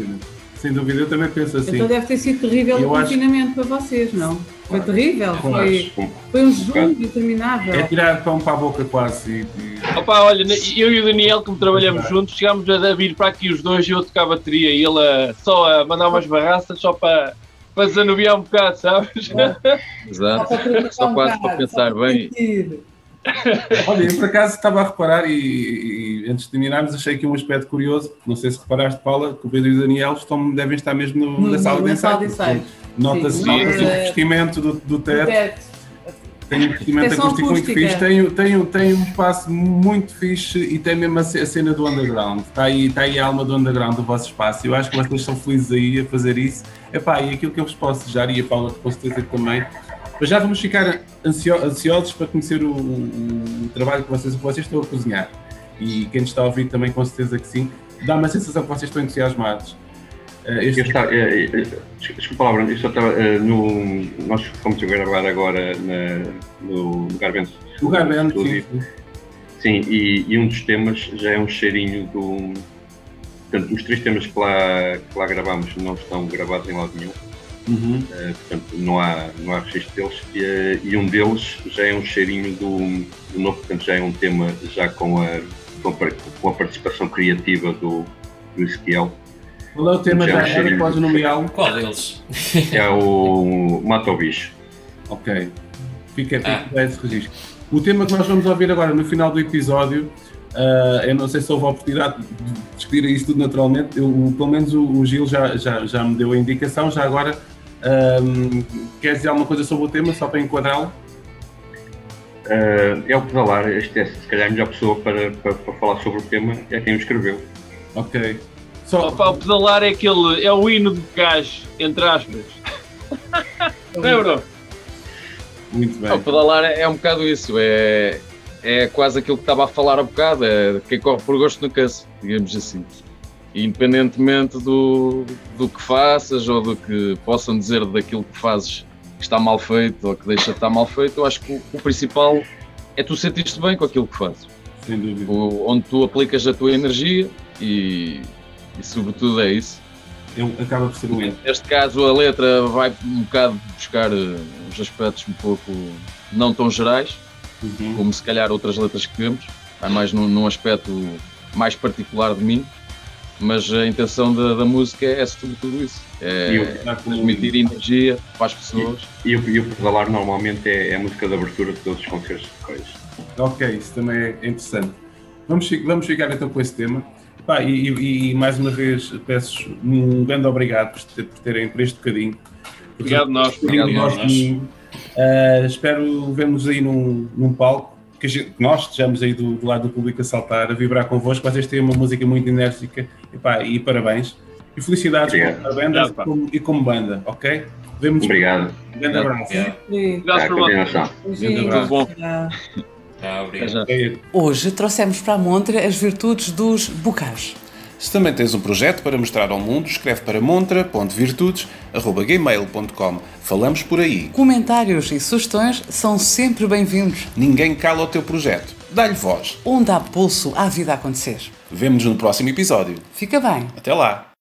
Sem dúvida, eu também penso assim. Então deve ter sido terrível eu o confinamento acho... para vocês, não? Foi terrível, foi, foi um jejum interminável. É tirar pão para a boca quase. E. Opa, olha, eu e o Daniel, como trabalhamos juntos, chegámos a vir para aqui os dois e eu tocar a bateria e ele só a mandar umas barraças só para, para desanuviar um bocado, sabes? Exato. Só, quase para pensar bem. Olha, eu por acaso estava a reparar e, e, antes de terminarmos achei aqui um aspecto curioso, não sei se reparaste, Paula, que o Pedro e o Daniel estão, devem estar mesmo no, no, na sala de ensaio. Nota-se nota o vestimento do, do teto. Tem um investimento acústico muito fixe, tem, tem, tem um espaço muito fixe e tem mesmo a cena do underground. Está aí, está aí a alma do underground do vosso espaço. Eu acho que vocês são felizes aí a fazer isso. Epá, e aquilo que eu vos posso desejar, e a Paula com certeza também, mas já vamos ficar ansiosos para conhecer o, o, o trabalho que vocês, que vocês estão a cozinhar. E quem está a ouvir também com certeza que sim. Dá uma sensação que vocês estão entusiasmados. Uh, este... está, é, é, desculpa a palavra, isto estava uh, no. Nós fomos a gravar agora na, no Garvento. No Garvento, sim. Sim, e, e, um dos temas já é um cheirinho do. Portanto, os três temas que lá, que lá gravamos não estão gravados em lado nenhum. Uhum. Uh, portanto, não há, não há registro deles. E, e, um deles já é um cheirinho do, do novo, portanto, já é um tema já com a, com a, com a participação criativa do, do Ezequiel qual é o tema da era? Pode nomeá-lo? Qual deles? É o Mata o Bicho. Ok. Fica, fica ah. esse registro. O tema que nós vamos ouvir agora no final do episódio, uh, eu não sei se houve a oportunidade de discutir isso tudo naturalmente, eu, pelo menos o, o, Gil já, já, já me deu a indicação, já agora um, quer dizer alguma coisa sobre o tema, só para enquadrá-lo? Uh, é o Pedalar, este é se calhar a melhor pessoa para, para, para falar sobre o tema, é quem o escreveu. Ok. Só... Opa, o pedalar é aquele, é o hino de gás, entre aspas. Não é, bro? Muito bem. O pedalar é, é um bocado isso, é, é quase aquilo que estava a falar há bocado, é quem corre por gosto no cansa, digamos assim. Independentemente do, do que faças ou do que possam dizer daquilo que fazes que está mal feito ou que deixa de estar mal feito, eu acho que o, o principal é tu sentir-te bem com aquilo que fazes. Sem dúvida. O, onde tu aplicas a tua energia e, e sobretudo é isso. Eu, acaba por ser um erro. Neste caso, a letra vai um bocado buscar uh, uns aspectos um pouco não tão gerais, uhum. como se calhar outras letras que temos, vai mais num, num aspecto mais particular de mim, mas a intenção da, da música é sobretudo isso, é transmitir energia para as pessoas. E, e, e o pedalar normalmente é, é, a música de abertura de todos os concertos de Correios. Ok, isso também é interessante. Vamos, vamos ficar então com esse tema. Pá, e, e, e, mais uma vez peço um grande obrigado por, ter, por terem por este bocadinho. Obrigado nós. Obrigado nós. Uh, espero vermos aí num, num palco, que, gente, nós estejamos aí do, do, lado do público a saltar, a vibrar convosco. Vocês têm uma música muito enérgica e, pá, e parabéns. E felicidades com a banda e, como, e como banda, ok? Vemos Obrigado. Um grande abraço. Obrigado por continuação. Tudo bom. Ah, Hoje trouxemos para a montra as virtudes dos bocais. Se também tens um projeto para mostrar ao mundo, escreve para montra.virtudes.gmail.com. Falamos por aí. Comentários e sugestões são sempre bem-vindos. Ninguém cala o teu projeto. Dá-lhe voz. Onde há pulso, há vida a acontecer. Vemo-nos no próximo episódio. Fica bem. Até lá.